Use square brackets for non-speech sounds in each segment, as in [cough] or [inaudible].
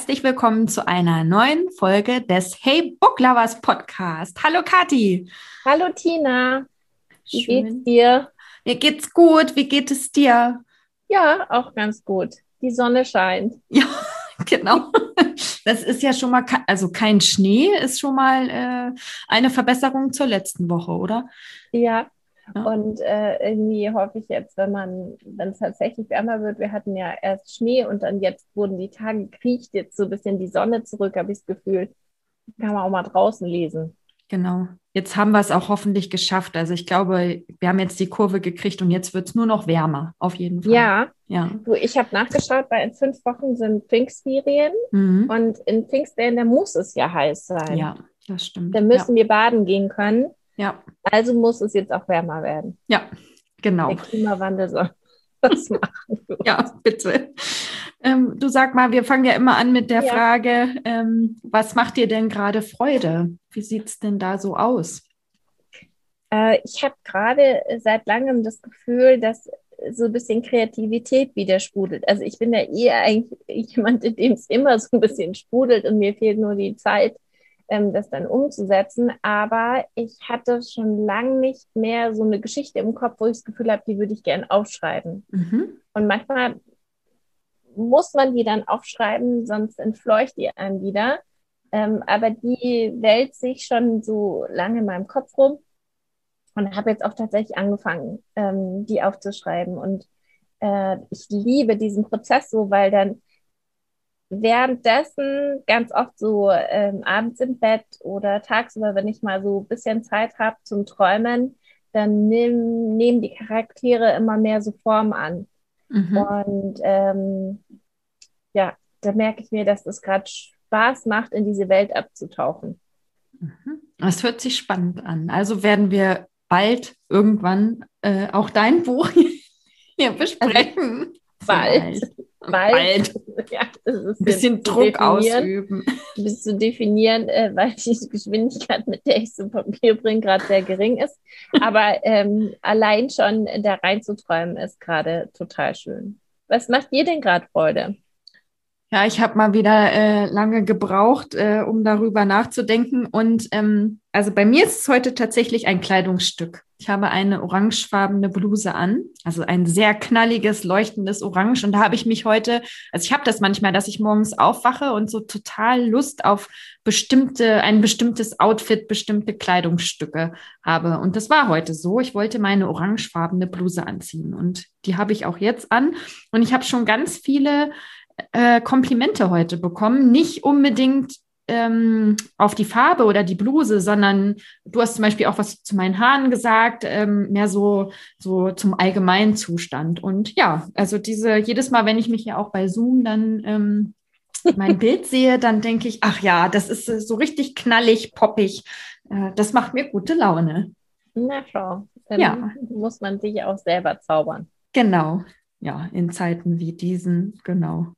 Herzlich willkommen zu einer neuen Folge des Hey Book Lovers Podcast. Hallo Kathi. Hallo Tina. Wie Schön. geht's dir? Mir geht's gut. Wie geht es dir? Ja, auch ganz gut. Die Sonne scheint. [laughs] Ja, genau. Das ist ja schon mal, also kein Schnee ist schon mal äh, eine Verbesserung zur letzten Woche, oder? Ja, ja. Und äh, irgendwie hoffe ich jetzt, wenn man, wenn es tatsächlich wärmer wird, wir hatten ja erst Schnee und dann jetzt wurden die Tage kriecht jetzt so ein bisschen die Sonne zurück, habe ich das Gefühl. Kann man auch mal draußen lesen. Genau. Jetzt haben wir es auch hoffentlich geschafft. Also ich glaube, wir haben jetzt die Kurve gekriegt und jetzt wird es nur noch wärmer, auf jeden Fall. Ja. ja. Du, ich habe nachgeschaut, weil in fünf Wochen sind Pfingstferien mhm. und in Pfingstferien, da muss es ja heiß sein. Ja, das stimmt. Da müssen ja. wir baden gehen können. Ja. Also muss es jetzt auch wärmer werden. Ja, genau. Der Klimawandel soll [laughs] das machen. ja, bitte. Ähm, du sag mal, wir fangen ja immer an mit der ja. Frage, ähm, was macht dir denn gerade Freude? Wie sieht es denn da so aus? Äh, ich habe gerade seit langem das Gefühl, dass so ein bisschen Kreativität wieder sprudelt. Also ich bin ja eher eigentlich jemand, in dem es immer so ein bisschen sprudelt und mir fehlt nur die Zeit, ähm, das dann umzusetzen. Aber ich hatte schon lange nicht mehr so eine Geschichte im Kopf, wo ich das Gefühl habe, die würde ich gerne aufschreiben. Mhm. Und manchmal muss man die dann aufschreiben, sonst entfleucht die einem wieder. Ähm, aber die wälzt sich schon so lange in meinem Kopf rum und habe jetzt auch tatsächlich angefangen, ähm, die aufzuschreiben. Und äh, ich liebe diesen Prozess so, weil dann währenddessen ganz oft so ähm, abends im Bett oder tagsüber, wenn ich mal so ein bisschen Zeit habe zum Träumen, dann nehm, nehmen die Charaktere immer mehr so Form an. Mhm. Und ähm, ja, da merke ich mir, dass es gerade Spaß macht, in diese Welt abzutauchen. Mhm. Das hört sich spannend an. Also werden wir bald irgendwann äh, auch dein Buch [laughs] hier besprechen. Also, bald. Bald. [laughs] Ja, ein bisschen Druck ausüben. Bis zu definieren, äh, weil die Geschwindigkeit, mit der ich zum Papier bringe, gerade sehr gering ist. Aber ähm, allein schon da reinzuträumen, ist gerade total schön. Was macht dir denn gerade Freude? Ja, ich habe mal wieder äh, lange gebraucht, äh, um darüber nachzudenken. Und ähm, also bei mir ist es heute tatsächlich ein Kleidungsstück. Ich habe eine orangefarbene Bluse an, also ein sehr knalliges, leuchtendes Orange. Und da habe ich mich heute, also ich habe das manchmal, dass ich morgens aufwache und so total Lust auf bestimmte, ein bestimmtes Outfit, bestimmte Kleidungsstücke habe. Und das war heute so. Ich wollte meine orangefarbene Bluse anziehen und die habe ich auch jetzt an. Und ich habe schon ganz viele äh, Komplimente heute bekommen. Nicht unbedingt ähm, auf die Farbe oder die Bluse, sondern du hast zum Beispiel auch was zu meinen Haaren gesagt, ähm, mehr so, so zum allgemeinen Zustand. Und ja, also diese, jedes Mal, wenn ich mich ja auch bei Zoom dann ähm, mein [laughs] Bild sehe, dann denke ich, ach ja, das ist so richtig knallig, poppig. Äh, das macht mir gute Laune. Na schau, dann ja. muss man sich auch selber zaubern. Genau, ja, in Zeiten wie diesen, genau.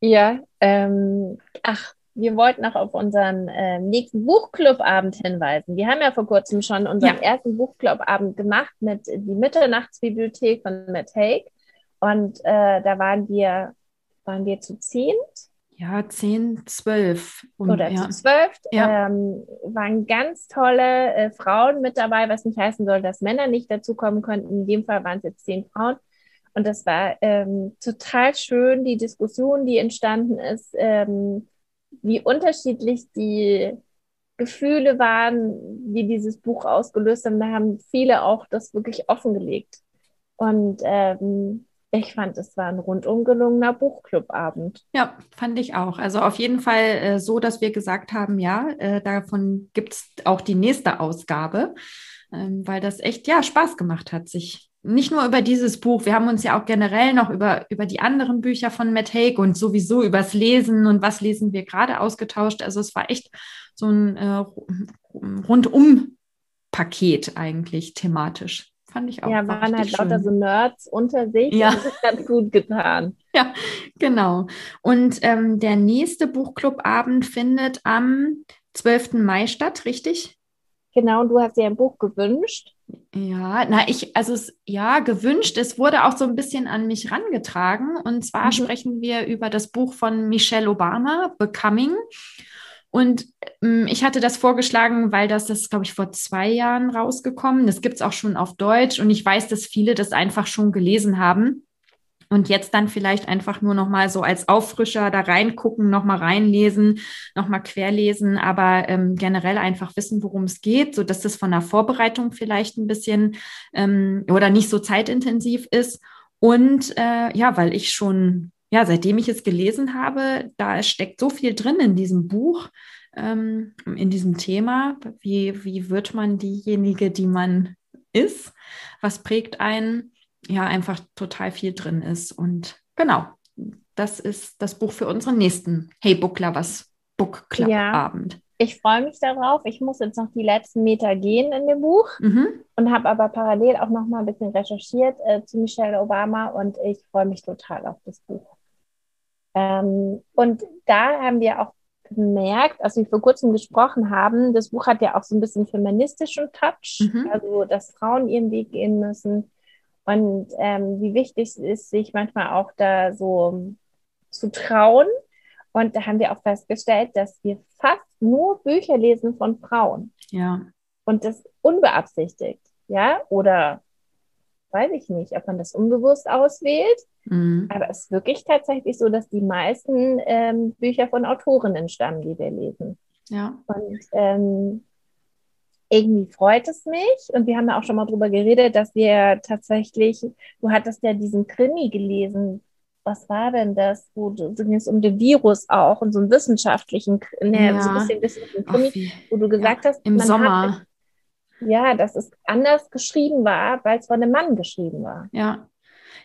Ja, ähm, ach, wir wollten noch auf unseren äh, nächsten Buchclubabend hinweisen. Wir haben ja vor kurzem schon unseren ja. ersten Buchclubabend gemacht mit die Mitternachtsbibliothek von Matt Haig. Und äh, da waren wir, waren wir zu zehn? Ja, zehn, zwölf. Und, Oder ja. zu zwölf. Ja. Ähm, waren ganz tolle äh, Frauen mit dabei, was nicht heißen soll, dass Männer nicht dazukommen könnten. In dem Fall waren es jetzt zehn Frauen. Und das war ähm, total schön, die Diskussion, die entstanden ist, ähm, wie unterschiedlich die Gefühle waren, wie dieses Buch ausgelöst haben. Da haben viele auch das wirklich offengelegt. Und ähm, ich fand, es war ein rundum gelungener Buchclubabend. Ja, fand ich auch. Also auf jeden Fall äh, so, dass wir gesagt haben, ja, äh, davon gibt es auch die nächste Ausgabe, ähm, weil das echt ja Spaß gemacht hat, sich nicht nur über dieses Buch, wir haben uns ja auch generell noch über, über die anderen Bücher von Matt Haig und sowieso übers Lesen und was lesen wir gerade ausgetauscht. Also es war echt so ein äh, Rundum-Paket eigentlich thematisch. Fand ich auch. Ja, waren halt schön. lauter so Nerds unter sich. Ja. Das ist ganz gut getan. [laughs] Ja, genau. Und ähm, der nächste Buchclubabend findet am 12. Mai statt, richtig? Genau, und du hast dir ein Buch gewünscht. Ja, na, ich, also es, ja, gewünscht. Es wurde auch so ein bisschen an mich rangetragen. Und zwar mhm. sprechen wir über das Buch von Michelle Obama, Becoming. Und ähm, ich hatte das vorgeschlagen, weil das, das glaube ich, vor zwei Jahren rausgekommen. Das gibt es auch schon auf Deutsch. Und ich weiß, dass viele das einfach schon gelesen haben. Und jetzt dann vielleicht einfach nur noch mal so als Auffrischer da reingucken, noch mal reinlesen, noch mal querlesen, aber ähm, generell einfach wissen, worum es geht, so dass das von der Vorbereitung vielleicht ein bisschen ähm, oder nicht so zeitintensiv ist. Und äh, ja, weil ich schon ja, seitdem ich es gelesen habe, da steckt so viel drin in diesem Buch, ähm, in diesem Thema. Wie, wie wird man diejenige, die man ist? Was prägt einen? Ja, einfach total viel drin ist. Und genau, das ist das Buch für unseren nächsten Hey Book Lovers Book Club ja. Abend. Ich freue mich darauf. Ich muss jetzt noch die letzten Meter gehen in dem Buch mhm. und habe aber parallel auch noch mal ein bisschen recherchiert äh, zu Michelle Obama und ich freue mich total auf das Buch. Ähm, und da haben wir auch gemerkt, als wir vor kurzem gesprochen haben, das Buch hat ja auch so ein bisschen feministischen Touch, mhm. also dass Frauen ihren Weg gehen müssen und ähm, wie wichtig es ist, sich manchmal auch da so zu trauen. Und da haben wir auch festgestellt, dass wir fast nur Bücher lesen von Frauen. Ja. Und das unbeabsichtigt, ja, oder weiß ich nicht, ob man das unbewusst auswählt. Mhm. Aber es ist wirklich tatsächlich so, dass die meisten ähm, Bücher von Autorinnen stammen, die wir lesen. Ja. Und ähm, irgendwie freut es mich. Und wir haben ja auch schon mal drüber geredet, dass wir tatsächlich, du hattest ja diesen Krimi gelesen. Was war denn das? Wo du, ging es um den Virus auch und so einen wissenschaftlichen, ne, ja. so ein bisschen, bisschen Krimi, wo du gesagt ja, hast, im Sommer. Hat, ja, dass es anders geschrieben war, weil es von einem Mann geschrieben war. Ja.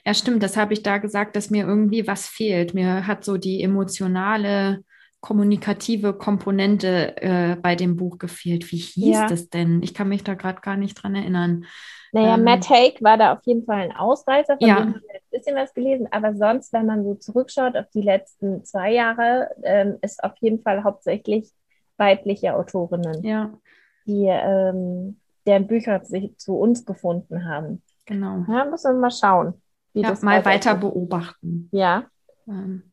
Ja, stimmt, das habe ich da gesagt, dass mir irgendwie was fehlt. Mir hat so die emotionale, kommunikative Komponente äh, bei dem Buch gefehlt. Wie hieß ja. das denn? Ich kann mich da gerade gar nicht dran erinnern. Naja, ähm, Matt Haig war da auf jeden Fall ein Ausreißer, von ja. dem haben wir ein bisschen was gelesen, aber sonst, wenn man so zurückschaut auf die letzten zwei Jahre, ähm, ist auf jeden Fall hauptsächlich weibliche Autorinnen, ja. die ähm, deren Bücher sich zu uns gefunden haben. Genau. Ja, müssen wir mal schauen. Wie ja, das mal weiter beobachten. Ja. Ähm.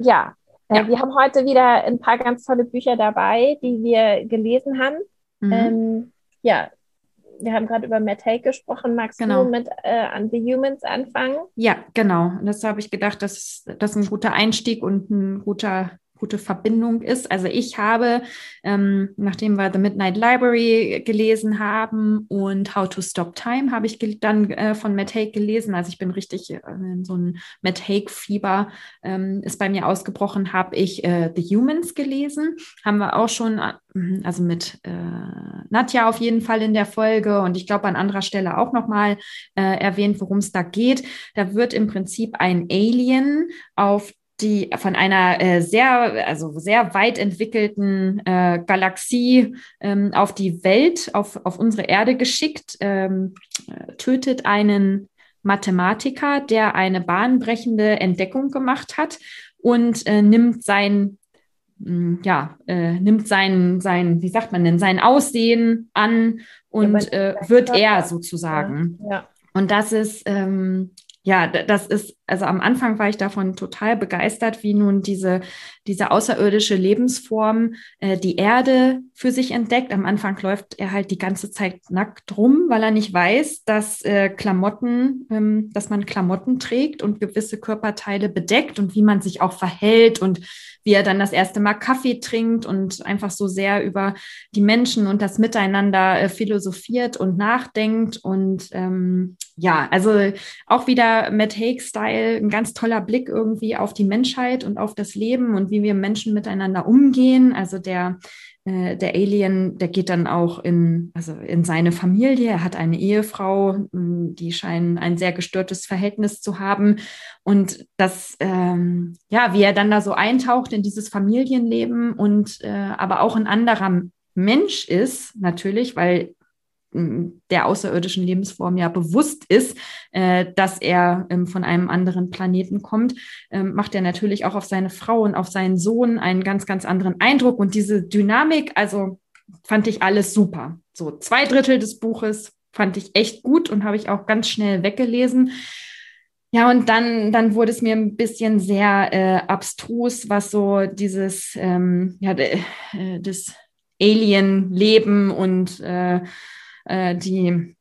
Ja. Äh, ja. Wir haben heute wieder ein paar ganz tolle Bücher dabei, die wir gelesen haben. Mhm. Ähm, ja, wir haben gerade über Matt Haig gesprochen. Magst genau. du mit äh, an The Humans anfangen? Ja, genau. Und das habe ich gedacht, dass das ein guter Einstieg und ein guter gute Verbindung ist. Also ich habe, ähm, nachdem wir The Midnight Library gelesen haben und How to Stop Time, habe ich dann äh, von Matt Haig gelesen. Also ich bin richtig äh, so ein Matt Haig-Fieber ähm, ist bei mir ausgebrochen, habe ich äh, The Humans gelesen. Haben wir auch schon, äh, also mit äh, Nadja auf jeden Fall in der Folge und ich glaube an anderer Stelle auch nochmal äh, erwähnt, worum es da geht. Da wird im Prinzip ein Alien auf die von einer äh, sehr, also sehr weit entwickelten äh, Galaxie ähm, auf die Welt, auf, auf unsere Erde geschickt, ähm, äh, tötet einen Mathematiker, der eine bahnbrechende Entdeckung gemacht hat und äh, nimmt sein hm, ja, äh, nimmt sein, sein, wie sagt man denn, sein Aussehen an und äh, wird er sozusagen. Ja. ja. Und das ist, ähm, ja, das ist, also am Anfang war ich davon total begeistert, wie nun diese, diese außerirdische Lebensform äh, die Erde für sich entdeckt. Am Anfang läuft er halt die ganze Zeit nackt rum, weil er nicht weiß, dass äh, Klamotten, ähm, dass man Klamotten trägt und gewisse Körperteile bedeckt und wie man sich auch verhält und wie er dann das erste Mal Kaffee trinkt und einfach so sehr über die Menschen und das Miteinander äh, philosophiert und nachdenkt. Und ähm, ja, also auch wieder Matt Haig-Style, ein ganz toller Blick irgendwie auf die Menschheit und auf das Leben und wie wir Menschen miteinander umgehen. Also der äh, der Alien, der geht dann auch in, also in seine Familie. Er hat eine Ehefrau, die scheinen ein sehr gestörtes Verhältnis zu haben. Und das, ähm, ja, wie er dann da so eintaucht in dieses Familienleben und äh, aber auch ein anderer Mensch ist, natürlich, weil der außerirdischen Lebensform ja bewusst ist, äh, dass er ähm, von einem anderen Planeten kommt, ähm, macht er natürlich auch auf seine Frau und auf seinen Sohn einen ganz, ganz anderen Eindruck. Und diese Dynamik, also fand ich alles super. So zwei Drittel des Buches fand ich echt gut und habe ich auch ganz schnell weggelesen. Ja, und dann, dann wurde es mir ein bisschen sehr äh, abstrus, was so dieses, ähm, ja, äh, Alien-Leben und äh, äh, die,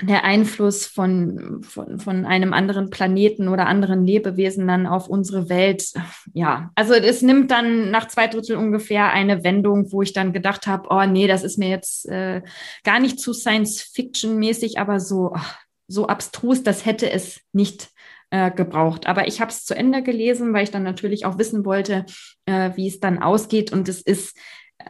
der Einfluss von, von, von einem anderen Planeten oder anderen Lebewesen dann auf unsere Welt. Ja, also es nimmt dann nach zwei Drittel ungefähr eine Wendung, wo ich dann gedacht habe, oh nee, das ist mir jetzt äh, gar nicht zu Science-Fiction-mäßig, aber so, so abstrus, das hätte es nicht äh, gebraucht. Aber ich habe es zu Ende gelesen, weil ich dann natürlich auch wissen wollte, äh, wie es dann ausgeht. Und es ist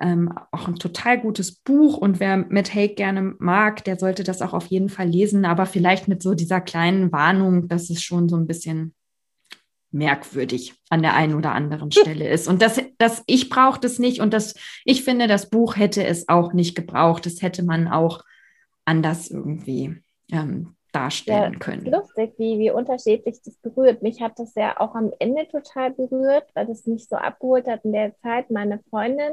ähm, auch ein total gutes Buch und wer Matt Haig gerne mag, der sollte das auch auf jeden Fall lesen, aber vielleicht mit so dieser kleinen Warnung, dass es schon so ein bisschen merkwürdig an der einen oder anderen [laughs] Stelle ist. Und das, das ich brauche das nicht und das, ich finde, das Buch hätte es auch nicht gebraucht. Das hätte man auch anders irgendwie ähm, darstellen ja, können. Lustig, wie, wie unterschiedlich das berührt. Mich hat das ja auch am Ende total berührt, weil das mich so abgeholt hat in der Zeit. Meine Freundin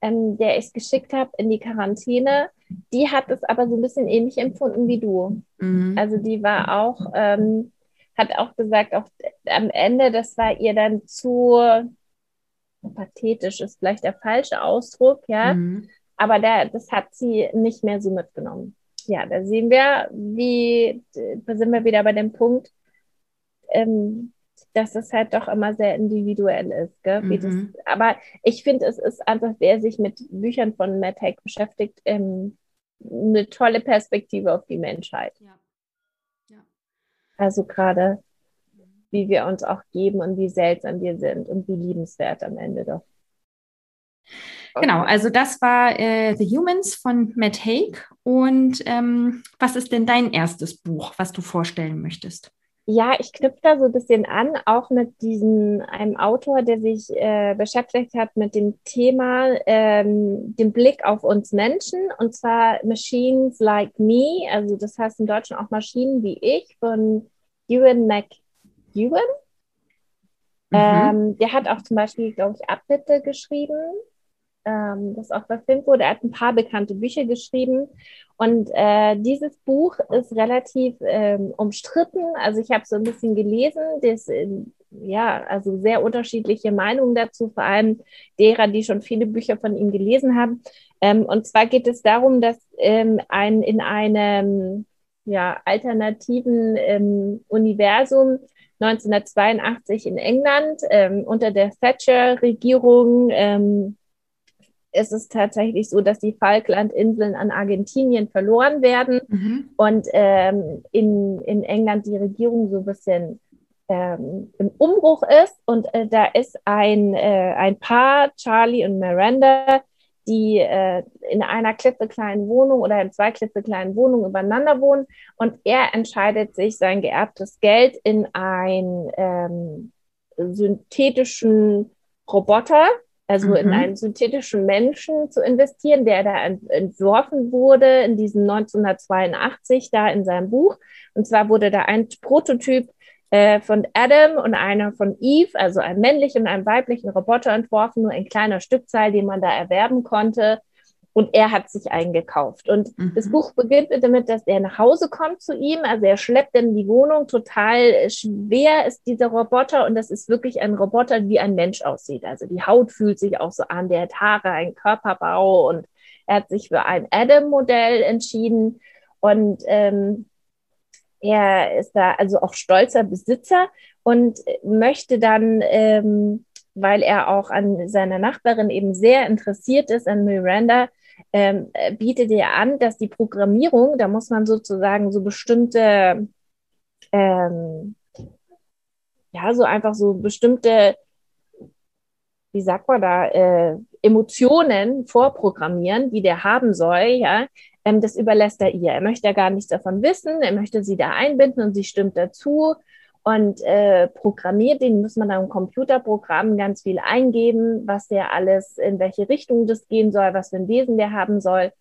ähm, der ich es geschickt habe in die Quarantäne, die hat es aber so ein bisschen ähnlich empfunden wie du. Mhm. Also die war auch, ähm, hat auch gesagt, auch am Ende, das war ihr dann zu pathetisch, ist vielleicht der falsche Ausdruck, ja. Mhm. Aber der, das hat sie nicht mehr so mitgenommen. Ja, da sehen wir, wie, da sind wir wieder bei dem Punkt, ähm, dass es halt doch immer sehr individuell ist. Gell? Mhm. Das, aber ich finde, es ist einfach, wer sich mit Büchern von Matt Haig beschäftigt, ähm, eine tolle Perspektive auf die Menschheit. Ja. Ja. Also gerade, wie wir uns auch geben und wie seltsam wir sind und wie liebenswert am Ende doch. Genau, also das war äh, The Humans von Matt Haig. Und ähm, was ist denn dein erstes Buch, was du vorstellen möchtest? Ja, ich knüpfe da so ein bisschen an, auch mit diesem einem Autor, der sich äh, beschäftigt hat mit dem Thema, ähm, dem Blick auf uns Menschen, und zwar Machines Like Me, also das heißt im Deutschen auch Maschinen wie ich, von Ewan McEwan. Mhm. Ähm, der hat auch zum Beispiel, glaube ich, Abbitte geschrieben ähm, das auch verfilmt wurde. Er hat ein paar bekannte Bücher geschrieben und äh, dieses Buch ist relativ ähm, umstritten. Also ich habe so ein bisschen gelesen, das, äh, ja, also sehr unterschiedliche Meinungen dazu, vor allem derer, die schon viele Bücher von ihm gelesen haben. Ähm, und zwar geht es darum, dass ähm, ein in einem ja, alternativen ähm, Universum 1982 in England ähm, unter der Thatcher-Regierung ähm, ist es tatsächlich so, dass die Falklandinseln an Argentinien verloren werden mhm. und ähm, in, in England die Regierung so ein bisschen ähm, im Umbruch ist. Und äh, da ist ein, äh, ein Paar, Charlie und Miranda, die äh, in einer klitzekleinen Wohnung oder in zwei klitzekleinen Wohnungen übereinander wohnen. Und er entscheidet sich, sein geerbtes Geld in einen ähm, synthetischen Roboter also mhm. in einen synthetischen Menschen zu investieren, der da entworfen wurde in diesem 1982 da in seinem Buch. Und zwar wurde da ein Prototyp äh, von Adam und einer von Eve, also ein männlichen und einem weiblichen Roboter entworfen, nur in kleiner Stückzahl, den man da erwerben konnte und er hat sich eingekauft. Und mhm. das Buch beginnt damit, dass er nach Hause kommt zu ihm. Also er schleppt in die Wohnung. Total schwer ist dieser Roboter und das ist wirklich ein Roboter, wie ein Mensch aussieht. Also die Haut fühlt sich auch so an, der hat Haare, einen Körperbau und er hat sich für ein Adam-Modell entschieden und ähm, er ist da also auch stolzer Besitzer und möchte dann ähm, weil er auch an seiner Nachbarin eben sehr interessiert ist, an Miranda, ähm, bietet er an, dass die Programmierung, da muss man sozusagen so bestimmte, ähm, ja, so einfach so bestimmte, wie sagt man da, äh, Emotionen vorprogrammieren, die der haben soll, ja, ähm, das überlässt er ihr. Er möchte ja gar nichts davon wissen, er möchte sie da einbinden und sie stimmt dazu und äh, programmiert, den muss man dann im Computerprogramm ganz viel eingeben, was der alles, in welche Richtung das gehen soll, was für ein Wesen der haben soll.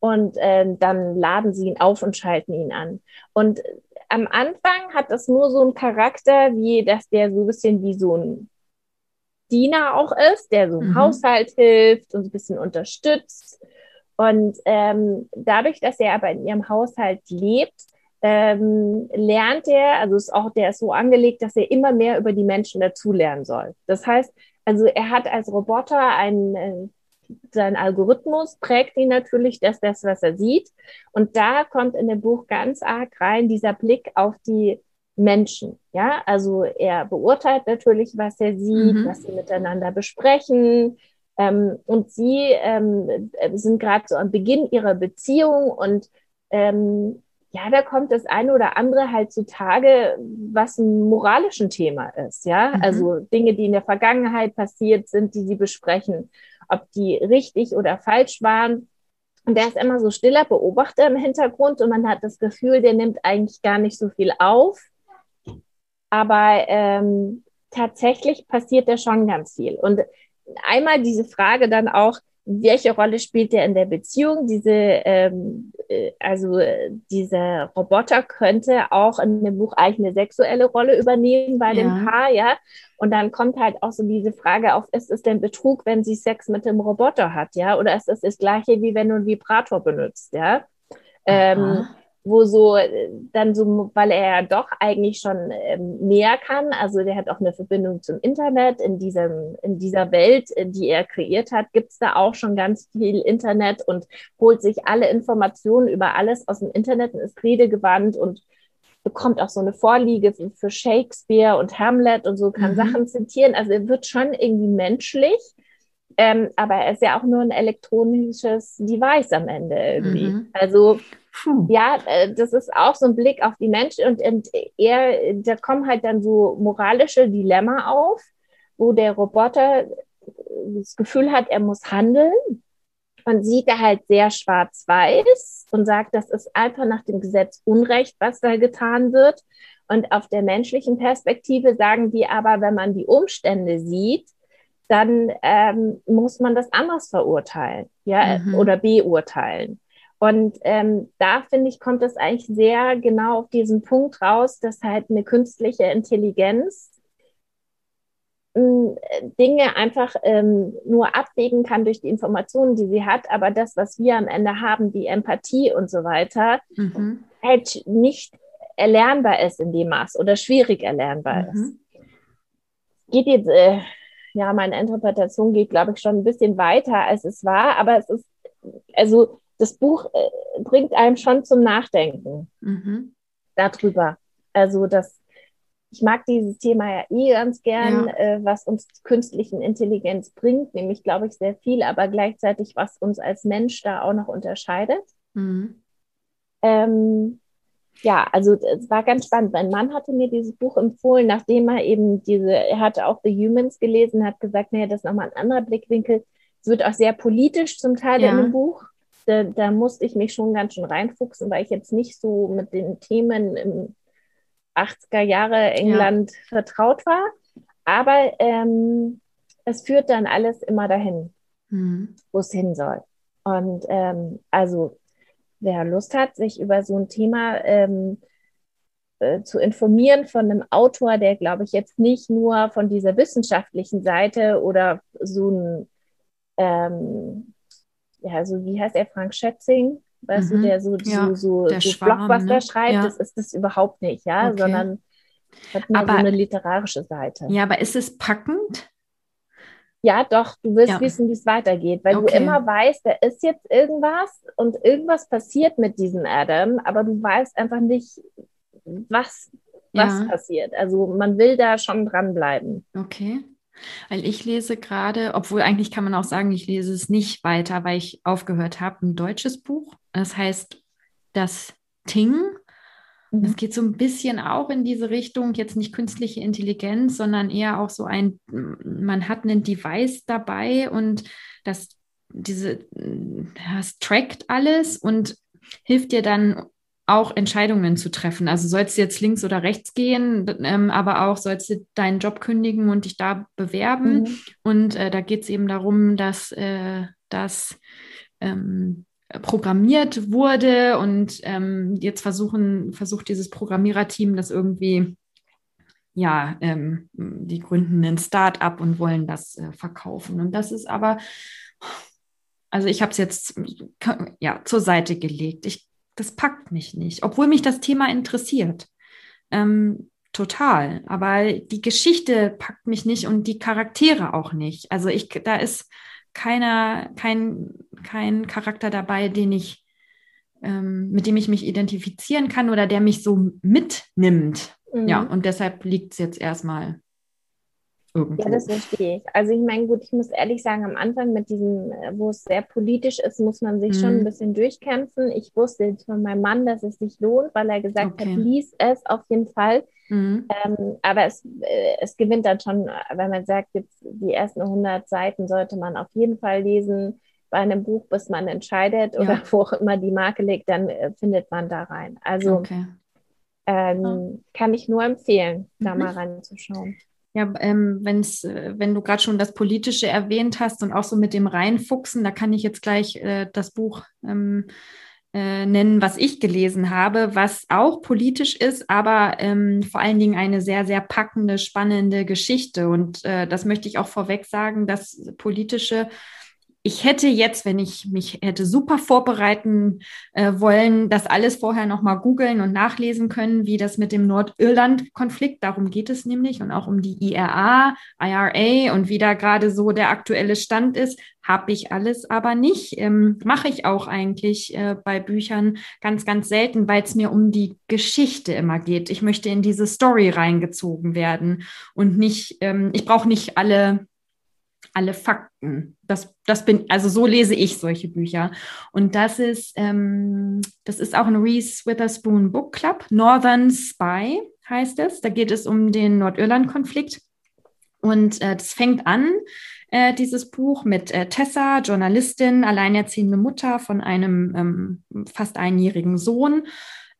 Und äh, dann laden sie ihn auf und schalten ihn an. Und am Anfang hat das nur so einen Charakter, wie dass der so ein bisschen wie so ein Diener auch ist, der so im mhm. Haushalt hilft und ein bisschen unterstützt. Und ähm, dadurch, dass er aber in ihrem Haushalt lebt, ähm, lernt er, also ist auch der ist so angelegt, dass er immer mehr über die Menschen dazulernen soll. Das heißt, also er hat als Roboter einen, äh, sein Algorithmus prägt ihn natürlich, dass das, was er sieht. Und da kommt in dem Buch ganz arg rein dieser Blick auf die Menschen. Ja, also er beurteilt natürlich, was er sieht, mhm. was sie miteinander besprechen. Ähm, und sie ähm, sind gerade so am Beginn ihrer Beziehung und ähm, ja, da kommt das eine oder andere halt zutage, was ein moralischen Thema ist, ja. Mhm. Also Dinge, die in der Vergangenheit passiert sind, die sie besprechen, ob die richtig oder falsch waren. Und der ist immer so stiller Beobachter im Hintergrund und man hat das Gefühl, der nimmt eigentlich gar nicht so viel auf. Aber ähm, tatsächlich passiert da schon ganz viel. Und einmal diese Frage dann auch, welche Rolle spielt der in der Beziehung? Diese, ähm, äh, also dieser Roboter könnte auch in dem Buch eigentlich eine sexuelle Rolle übernehmen bei ja. dem Paar, ja. Und dann kommt halt auch so diese Frage auf, ist es denn Betrug, wenn sie Sex mit dem Roboter hat, ja? Oder ist es das Gleiche, wie wenn du einen Vibrator benutzt, ja? Ähm, wo so äh, dann so, weil er ja doch eigentlich schon ähm, mehr kann, also der hat auch eine Verbindung zum Internet, in diesem, in dieser Welt, äh, die er kreiert hat, gibt es da auch schon ganz viel Internet und holt sich alle Informationen über alles aus dem Internet und ist redegewandt und bekommt auch so eine Vorliege für, Shakespeare und Hamlet und so, kann mhm. Sachen zitieren. Also er wird schon irgendwie menschlich. Ähm, aber er ist ja auch nur ein elektronisches Device am Ende irgendwie. Mhm. Also. Ja, äh, das ist auch so ein Blick auf die Menschen und, und er, da kommen halt dann so moralische Dilemma auf, wo der Roboter das Gefühl hat, er muss handeln und sieht da halt sehr schwarz-weiß und sagt, das ist einfach nach dem Gesetz Unrecht, was da getan wird. Und auf der menschlichen Perspektive sagen die aber, wenn man die Umstände sieht, dann ähm, muss man das anders verurteilen, ja, mhm. oder beurteilen. Und ähm, da finde ich, kommt es eigentlich sehr genau auf diesen Punkt raus, dass halt eine künstliche Intelligenz äh, Dinge einfach ähm, nur abwägen kann durch die Informationen, die sie hat, aber das, was wir am Ende haben, die Empathie und so weiter, mhm. halt nicht erlernbar ist in dem Maß oder schwierig erlernbar mhm. ist. Geht jetzt, äh, ja, meine Interpretation geht, glaube ich, schon ein bisschen weiter, als es war, aber es ist, also das Buch äh, bringt einem schon zum Nachdenken mhm. darüber. Also das, ich mag dieses Thema ja eh ganz gern, ja. äh, was uns künstlichen Intelligenz bringt, nämlich glaube ich sehr viel, aber gleichzeitig was uns als Mensch da auch noch unterscheidet. Mhm. Ähm, ja, also es war ganz spannend. Mein Mann hatte mir dieses Buch empfohlen, nachdem er eben diese, er hatte auch The Humans gelesen, hat gesagt, naja, das ist nochmal ein anderer Blickwinkel. Es wird auch sehr politisch zum Teil ja. in dem Buch da, da musste ich mich schon ganz schön reinfuchsen, weil ich jetzt nicht so mit den Themen im 80er Jahre England ja. vertraut war. Aber ähm, es führt dann alles immer dahin, mhm. wo es hin soll. Und ähm, also, wer Lust hat, sich über so ein Thema ähm, äh, zu informieren von einem Autor, der, glaube ich, jetzt nicht nur von dieser wissenschaftlichen Seite oder so ein ähm, ja, so wie heißt er, Frank Schätzing, weißt mhm. du, der so, ja, so, so, so Schwarm, Blockbuster ne? schreibt, ja. das ist das überhaupt nicht, ja, okay. sondern hat nur aber, so eine literarische Seite. Ja, aber ist es packend? Ja, doch, du willst ja. wissen, wie es weitergeht, weil okay. du immer weißt, da ist jetzt irgendwas und irgendwas passiert mit diesem Adam, aber du weißt einfach nicht, was, was passiert. Also man will da schon dranbleiben. Okay. Weil ich lese gerade, obwohl eigentlich kann man auch sagen, ich lese es nicht weiter, weil ich aufgehört habe, ein deutsches Buch. Das heißt Das Ting Mhm. Es geht so ein bisschen auch in diese Richtung, jetzt nicht künstliche Intelligenz, sondern eher auch so ein, man hat einen Device dabei und das, diese, das trackt alles und hilft dir dann auch Entscheidungen zu treffen. Also sollst du jetzt links oder rechts gehen, ähm, aber auch sollst du deinen Job kündigen und dich da bewerben. Mhm. Und äh, da geht es eben darum, dass äh, das ähm, programmiert wurde und ähm, jetzt versuchen, versucht dieses Programmiererteam das irgendwie, ja, ähm, die gründen ein Start-up und wollen das äh, verkaufen. Und das ist aber, also ich habe es jetzt ja, zur Seite gelegt. Ich, das packt mich nicht, obwohl mich das Thema interessiert. Ähm, total. Aber die Geschichte packt mich nicht und die Charaktere auch nicht. Also ich, da ist keiner, kein, kein Charakter dabei, den ich, ähm, mit dem ich mich identifizieren kann oder der mich so mitnimmt. Mhm. Ja, und deshalb liegt es jetzt erstmal irgendwo. Ja, das verstehe ich. Also ich meine, gut, ich muss ehrlich sagen, am Anfang mit diesem, wo es sehr politisch ist, muss man sich mhm. schon ein bisschen durchkämpfen. Ich wusste jetzt von meinem Mann, dass es sich lohnt, weil er gesagt okay. hat, lies es auf jeden Fall. Mhm. Ähm, aber es, äh, es gewinnt dann schon, wenn man sagt, jetzt die ersten 100 Seiten sollte man auf jeden Fall lesen bei einem Buch, bis man entscheidet ja. oder [laughs] wo auch immer die Marke liegt, dann äh, findet man da rein. Also okay. ähm, ja. kann ich nur empfehlen, da mhm. mal reinzuschauen. Ja, ähm, wenn's, äh, wenn du gerade schon das Politische erwähnt hast und auch so mit dem Reinfuchsen, da kann ich jetzt gleich äh, das Buch ähm, äh, nennen, was ich gelesen habe, was auch politisch ist, aber ähm, vor allen Dingen eine sehr, sehr packende, spannende Geschichte. Und äh, das möchte ich auch vorweg sagen, dass politische ich hätte jetzt, wenn ich mich hätte super vorbereiten äh, wollen, das alles vorher nochmal googeln und nachlesen können, wie das mit dem Nordirland-Konflikt, darum geht es nämlich, und auch um die IRA, IRA und wie da gerade so der aktuelle Stand ist, habe ich alles aber nicht. Ähm, Mache ich auch eigentlich äh, bei Büchern ganz, ganz selten, weil es mir um die Geschichte immer geht. Ich möchte in diese Story reingezogen werden und nicht, ähm, ich brauche nicht alle alle Fakten. Das, das bin, also so lese ich solche Bücher. Und das ist, ähm, das ist auch ein Reese Witherspoon Book Club. Northern Spy heißt es. Da geht es um den Nordirland-Konflikt. Und äh, das fängt an, äh, dieses Buch, mit äh, Tessa, Journalistin, alleinerziehende Mutter von einem ähm, fast einjährigen Sohn,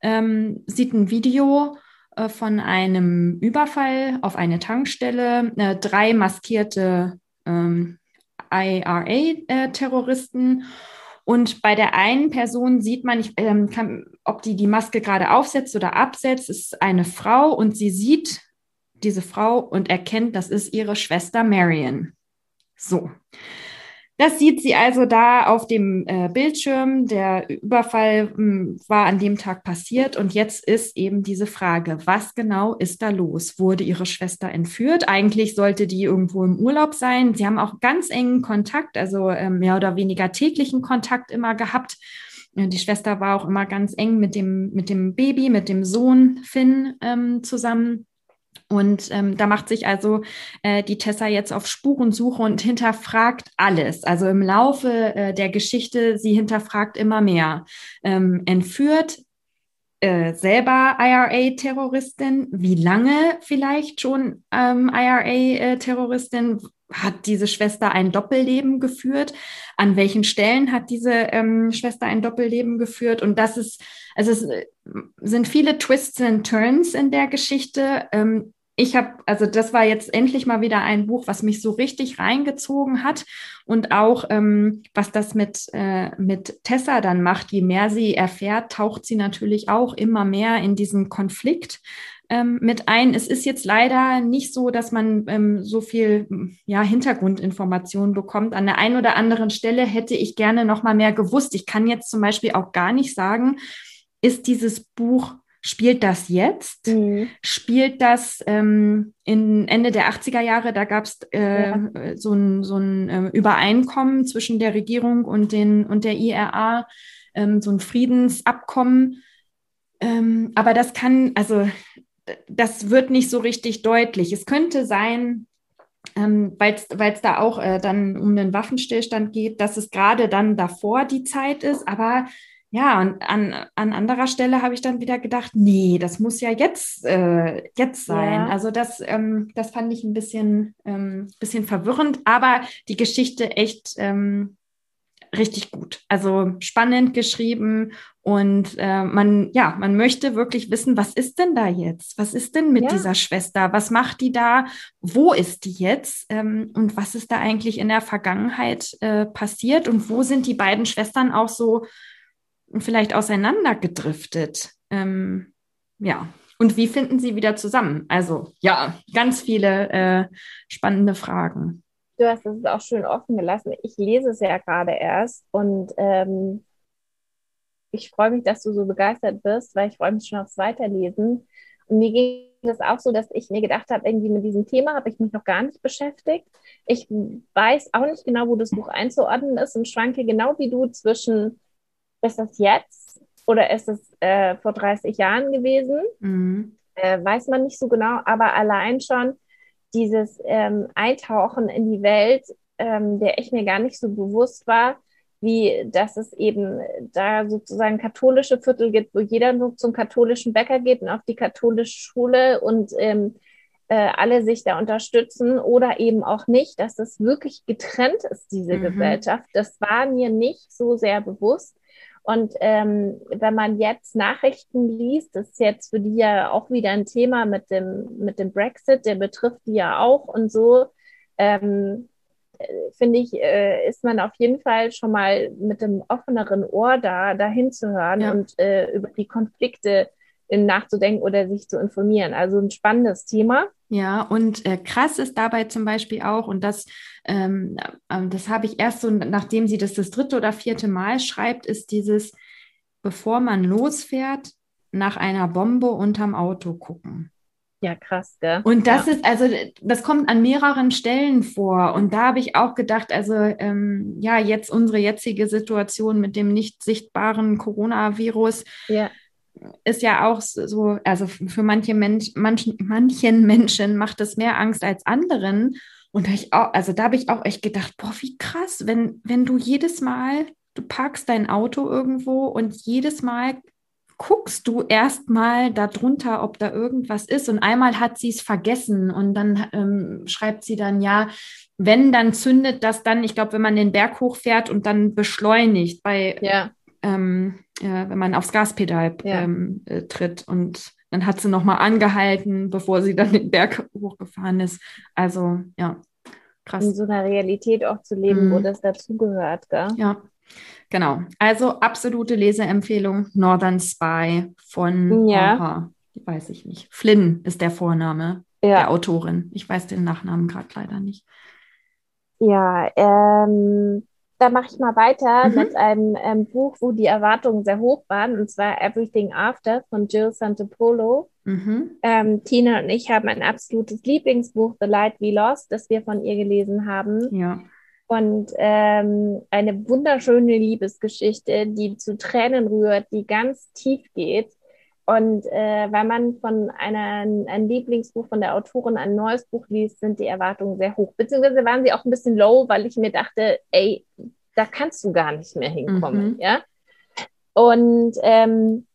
ähm, sieht ein Video äh, von einem Überfall auf eine Tankstelle, äh, drei maskierte ähm, IRA-Terroristen. Und bei der einen Person sieht man, ich, ähm, kann, ob die die Maske gerade aufsetzt oder absetzt, ist eine Frau und sie sieht diese Frau und erkennt, das ist ihre Schwester Marion. So. Das sieht sie also da auf dem äh, Bildschirm. Der Überfall mh, hm, war an dem Tag passiert und jetzt ist eben diese Frage, was genau ist da los? Wurde ihre Schwester entführt? Eigentlich sollte die irgendwo im Urlaub sein. Sie haben auch ganz engen Kontakt, also äh, mehr oder weniger täglichen Kontakt immer gehabt. Die Schwester war auch immer ganz eng mit dem, mit dem Baby, mit dem Sohn Finn ähm, zusammen. Und ähm, da macht sich also äh, die Tessa jetzt auf Spurensuche und [laughs] hinterfragt alles. Also im Laufe äh, der Geschichte, sie hinterfragt immer mehr. Ähm, entführt äh, selber IRA-Terroristin, wie lange vielleicht schon ähm, IRA-Terroristin, hat diese Schwester ein Doppelleben geführt? An welchen Stellen hat diese ähm, Schwester ein Doppelleben geführt? Und das ist, also es äh, sind viele Twists and Turns in der Geschichte. Ähm, ich habe, also das war jetzt endlich mal wieder ein Buch, was mich so richtig reingezogen hat und auch ähm, was das mit, äh, mit Tessa dann macht. Je mehr sie erfährt, taucht sie natürlich auch immer mehr in diesen Konflikt ähm, mit ein. Es ist jetzt leider nicht so, dass man ähm, so viel ja, Hintergrundinformationen bekommt. An der einen oder anderen Stelle hätte ich gerne noch mal mehr gewusst. Ich kann jetzt zum Beispiel auch gar nicht sagen, ist dieses Buch Spielt das jetzt? Mhm. Spielt das ähm, in Ende der 80er Jahre? Da gab es äh, ja. so ein, so ein äh, Übereinkommen zwischen der Regierung und, den, und der IRA, ähm, so ein Friedensabkommen. Ähm, aber das kann, also das wird nicht so richtig deutlich. Es könnte sein, ähm, weil es da auch äh, dann um einen Waffenstillstand geht, dass es gerade dann davor die Zeit ist, aber ja, und an, an anderer Stelle habe ich dann wieder gedacht, nee, das muss ja jetzt, äh, jetzt sein. Ja. Also das, ähm, das fand ich ein bisschen, ähm, bisschen verwirrend, aber die Geschichte echt ähm, richtig gut. Also spannend geschrieben und äh, man, ja, man möchte wirklich wissen, was ist denn da jetzt? Was ist denn mit ja. dieser Schwester? Was macht die da? Wo ist die jetzt? Ähm, und was ist da eigentlich in der Vergangenheit äh, passiert? Und wo sind die beiden Schwestern auch so vielleicht auseinandergedriftet? Ähm, ja. Und wie finden sie wieder zusammen? Also ja, ganz viele äh, spannende Fragen du hast es auch schön offen gelassen. Ich lese es ja gerade erst und ähm, ich freue mich, dass du so begeistert bist, weil ich freue mich schon aufs Weiterlesen. Und mir ging es auch so, dass ich mir gedacht habe, irgendwie mit diesem Thema habe ich mich noch gar nicht beschäftigt. Ich weiß auch nicht genau, wo das Buch einzuordnen ist und schwanke genau wie du zwischen, ist das jetzt oder ist es äh, vor 30 Jahren gewesen? Mhm. Äh, weiß man nicht so genau, aber allein schon, dieses ähm, Eintauchen in die Welt, ähm, der ich mir gar nicht so bewusst war, wie dass es eben da sozusagen katholische Viertel gibt, wo jeder nur zum katholischen Bäcker geht und auf die katholische Schule und ähm, äh, alle sich da unterstützen oder eben auch nicht, dass es wirklich getrennt ist, diese mhm. Gesellschaft. Das war mir nicht so sehr bewusst. Und ähm, wenn man jetzt Nachrichten liest, das ist jetzt für die ja auch wieder ein Thema mit dem, mit dem Brexit, der betrifft die ja auch und so, ähm, finde ich, äh, ist man auf jeden Fall schon mal mit dem offeneren Ohr da, dahin zu hören ja. und äh, über die Konflikte nachzudenken oder sich zu informieren. Also ein spannendes Thema. Ja, und äh, krass ist dabei zum Beispiel auch, und das, ähm, äh, das habe ich erst so, nachdem sie das das dritte oder vierte Mal schreibt, ist dieses, bevor man losfährt, nach einer Bombe unterm Auto gucken. Ja, krass, gell? Und das ja. ist, also, das kommt an mehreren Stellen vor. Und da habe ich auch gedacht, also, ähm, ja, jetzt unsere jetzige Situation mit dem nicht sichtbaren Coronavirus. Ja ist ja auch so, also für manche Mensch, manchen, manchen Menschen macht es mehr Angst als anderen. Und da ich auch, also da habe ich auch echt gedacht, boah, wie krass, wenn, wenn du jedes Mal, du parkst dein Auto irgendwo und jedes Mal guckst du erstmal darunter, ob da irgendwas ist. Und einmal hat sie es vergessen und dann ähm, schreibt sie dann, ja, wenn, dann zündet das dann, ich glaube, wenn man den Berg hochfährt und dann beschleunigt. Bei ja ähm, ja, wenn man aufs Gaspedal ja. ähm, äh, tritt. Und dann hat sie nochmal angehalten, bevor sie dann [laughs] den Berg hochgefahren ist. Also ja, krass. In so einer Realität auch zu leben, mhm. wo das dazugehört, gell? Ja. Genau. Also absolute Leseempfehlung: Northern Spy von, ja. Aha, weiß ich nicht. Flynn ist der Vorname ja. der Autorin. Ich weiß den Nachnamen gerade leider nicht. Ja, ähm, da mache ich mal weiter mhm. mit einem ähm, Buch, wo die Erwartungen sehr hoch waren, und zwar Everything After von Jill Santopolo. Mhm. Ähm, Tina und ich haben ein absolutes Lieblingsbuch, The Light We Lost, das wir von ihr gelesen haben. Ja. Und ähm, eine wunderschöne Liebesgeschichte, die zu Tränen rührt, die ganz tief geht. Und äh, weil man von einer, ein Lieblingsbuch von der Autorin ein neues Buch liest, sind die Erwartungen sehr hoch. Beziehungsweise waren sie auch ein bisschen low, weil ich mir dachte, ey, da kannst du gar nicht mehr hinkommen. Mhm. Ja? Und ähm,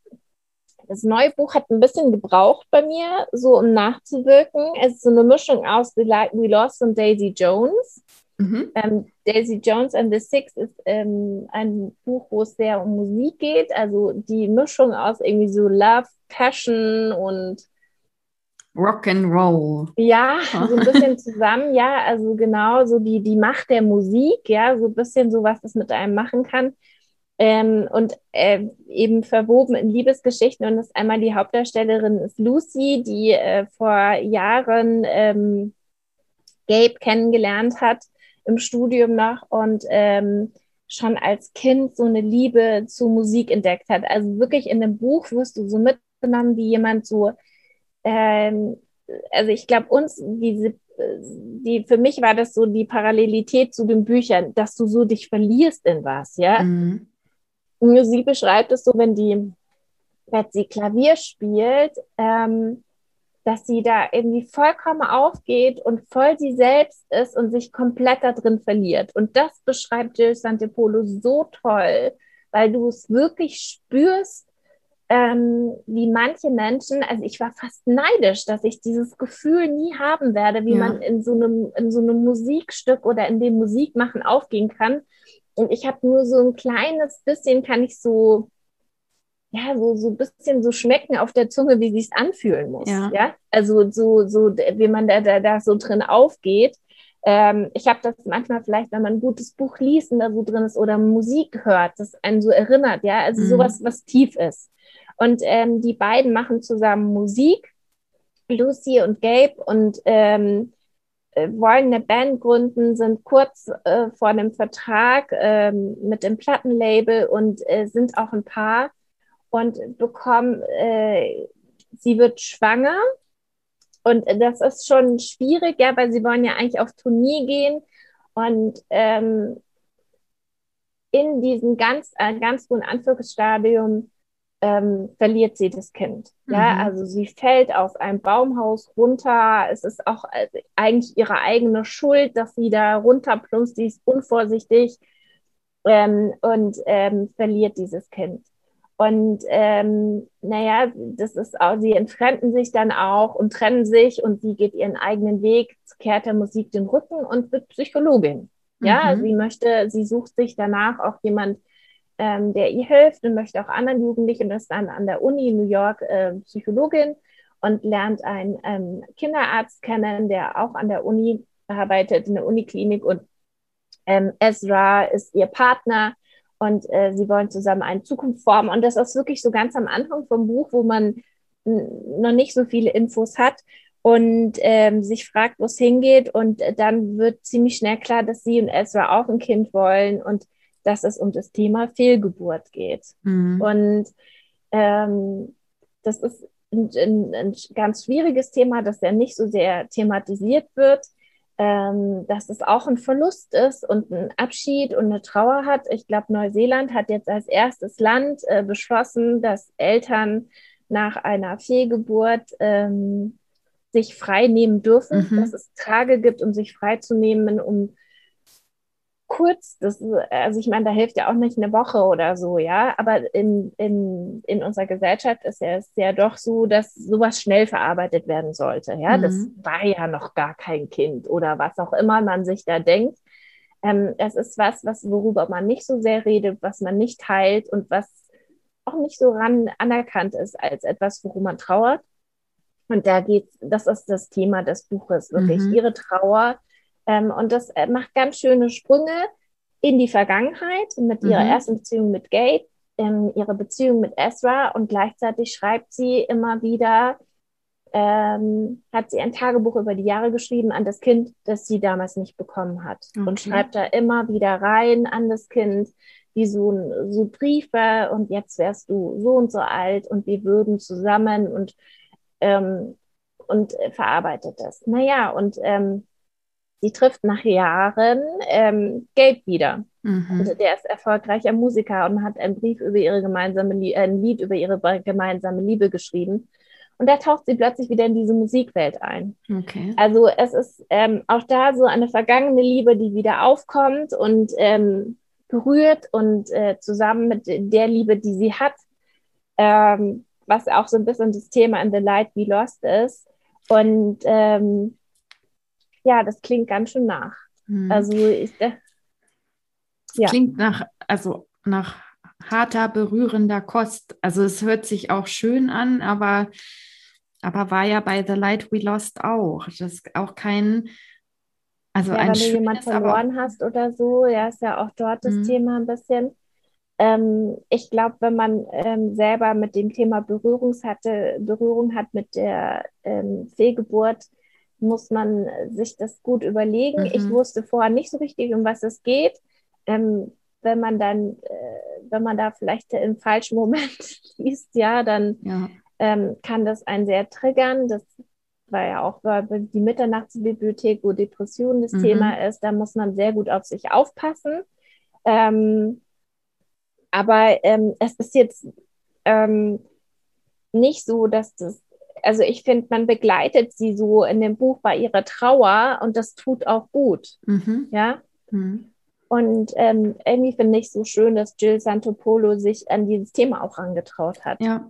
das neue Buch hat ein bisschen gebraucht bei mir, so um nachzuwirken. Es ist so eine Mischung aus The Light We Lost und Daisy Jones. Mhm. Ähm, Daisy Jones and the Six ist ähm, ein Buch, wo es sehr um Musik geht, also die Mischung aus irgendwie so Love, Passion und Rock and Roll. Ja, so ein [laughs] bisschen zusammen, ja, also genau so die, die Macht der Musik, ja, so ein bisschen so, was das mit einem machen kann. Ähm, und äh, eben verwoben in Liebesgeschichten. Und das einmal die Hauptdarstellerin ist Lucy, die äh, vor Jahren ähm, Gabe kennengelernt hat im Studium noch und ähm, schon als Kind so eine Liebe zu Musik entdeckt hat. Also wirklich in dem Buch wirst du so mitgenommen, wie jemand so, ähm, also ich glaube uns, diese, die, für mich war das so die Parallelität zu den Büchern, dass du so dich verlierst in was, ja. Mhm. Sie beschreibt es so, wenn die, sie Klavier spielt, ähm, dass sie da irgendwie vollkommen aufgeht und voll sie selbst ist und sich komplett da drin verliert. Und das beschreibt Jill Santepolo so toll, weil du es wirklich spürst, ähm, wie manche Menschen, also ich war fast neidisch, dass ich dieses Gefühl nie haben werde, wie ja. man in so, einem, in so einem Musikstück oder in dem Musikmachen aufgehen kann. Und ich habe nur so ein kleines bisschen, kann ich so, ja, so, so ein bisschen so schmecken auf der Zunge, wie sich's anfühlen muss. Ja. ja? Also so, so, wie man da, da, da so drin aufgeht. Ähm, ich habe das manchmal vielleicht, wenn man ein gutes Buch liest und da so drin ist oder Musik hört, das einen so erinnert, ja, also mhm. sowas, was tief ist. Und ähm, die beiden machen zusammen Musik, Lucy und Gabe, und ähm, äh, wollen eine Band gründen, sind kurz äh, vor dem Vertrag ähm, mit dem Plattenlabel und äh, sind auch ein Paar und bekommen, äh, sie wird schwanger. Und das ist schon schwierig, ja, weil sie wollen ja eigentlich auf Turnier gehen. Und ähm, in diesem ganz, äh, ganz hohen Anführungsstadium ähm, verliert sie das Kind. Mhm. Ja, also sie fällt aus einem Baumhaus runter. Es ist auch äh, eigentlich ihre eigene Schuld, dass sie da runterplumpst. Sie ist unvorsichtig ähm, und ähm, verliert dieses Kind. Und ähm, naja, das ist auch, sie entfremden sich dann auch und trennen sich und sie geht ihren eigenen Weg, kehrt der Musik den Rücken und wird Psychologin. Ja, mhm. sie möchte, sie sucht sich danach auch jemand, ähm, der ihr hilft und möchte auch anderen Jugendlichen und ist dann an der Uni in New York äh, Psychologin und lernt einen ähm, Kinderarzt kennen, der auch an der Uni arbeitet, in der Uniklinik und ähm, Ezra ist ihr Partner und äh, sie wollen zusammen eine Zukunft formen und das ist wirklich so ganz am Anfang vom Buch, wo man noch nicht so viele Infos hat und ähm, sich fragt, wo es hingeht und äh, dann wird ziemlich schnell klar, dass sie und Ezra auch ein Kind wollen und dass es um das Thema Fehlgeburt geht. Mhm. Und ähm, das ist ein, ein, ein, ganz schwieriges Thema, das ja nicht so sehr thematisiert wird, ähm, dass es auch ein Verlust ist und ein Abschied und eine Trauer hat. Ich glaube, Neuseeland hat jetzt als erstes Land äh, beschlossen, dass Eltern nach einer Fehlgeburt ähm, sich frei nehmen dürfen, mhm. dass es Tage gibt, um sich frei zu nehmen, um kurz, das, also ich meine, da hilft ja auch nicht eine Woche oder so, ja, aber in, in, in unserer Gesellschaft ist ja, ist ja doch so, dass sowas schnell verarbeitet werden sollte, ja, mhm. das war ja noch gar kein Kind oder was auch immer man sich da denkt. Ähm, es ist was, was, worüber man nicht so sehr redet, was man nicht teilt und was auch nicht so ran anerkannt ist als etwas, worum man trauert. Und da geht, das ist das Thema des Buches, wirklich mhm. ihre Trauer, ähm, und das äh, macht ganz schöne Sprünge in die Vergangenheit mit ihrer mhm. ersten Beziehung mit Gabe, ähm, ihre Beziehung mit Ezra und gleichzeitig schreibt sie immer wieder, ähm, hat sie ein Tagebuch über die Jahre geschrieben an das Kind, das sie damals nicht bekommen hat. Okay. Und schreibt da immer wieder rein an das Kind, wie so, so Briefe und jetzt wärst du so und so alt und wir würden zusammen und, ähm, und äh, verarbeitet das. Naja, und ähm, sie trifft nach Jahren ähm, Gabe wieder. Mhm. Also der ist erfolgreicher Musiker und hat einen Brief über ihre gemeinsame, äh, ein Lied über ihre gemeinsame Liebe geschrieben. Und da taucht sie plötzlich wieder in diese Musikwelt ein. Okay. Also es ist ähm, auch da so eine vergangene Liebe, die wieder aufkommt und ähm, berührt und äh, zusammen mit der Liebe, die sie hat, ähm, was auch so ein bisschen das Thema in The Light We Lost ist. Und ähm, ja, das klingt ganz schön nach. Hm. Also ich, äh, ja. Klingt nach, also nach harter, berührender Kost. Also es hört sich auch schön an, aber, aber war ja bei The Light We Lost auch. Das ist auch kein, also ja, ein wenn du jemanden verloren hast oder so, ja, ist ja auch dort das mhm. Thema ein bisschen. Ähm, ich glaube, wenn man ähm, selber mit dem Thema Berührungs hatte, Berührung hat mit der ähm, Fehlgeburt, muss man sich das gut überlegen. Mhm. Ich wusste vorher nicht so richtig, um was es geht. Ähm, wenn man dann, äh, wenn man da vielleicht im falschen Moment [laughs] liest, ja, dann ja. Ähm, kann das einen sehr triggern. Das war ja auch die Mitternachtsbibliothek, wo Depression das mhm. Thema ist. Da muss man sehr gut auf sich aufpassen. Ähm, aber ähm, es ist jetzt ähm, nicht so, dass das also ich finde, man begleitet sie so in dem Buch bei ihrer Trauer und das tut auch gut. Mhm. Ja. Mhm. Und ähm, irgendwie finde ich so schön, dass Jill Santopolo sich an dieses Thema auch angetraut hat. Ja.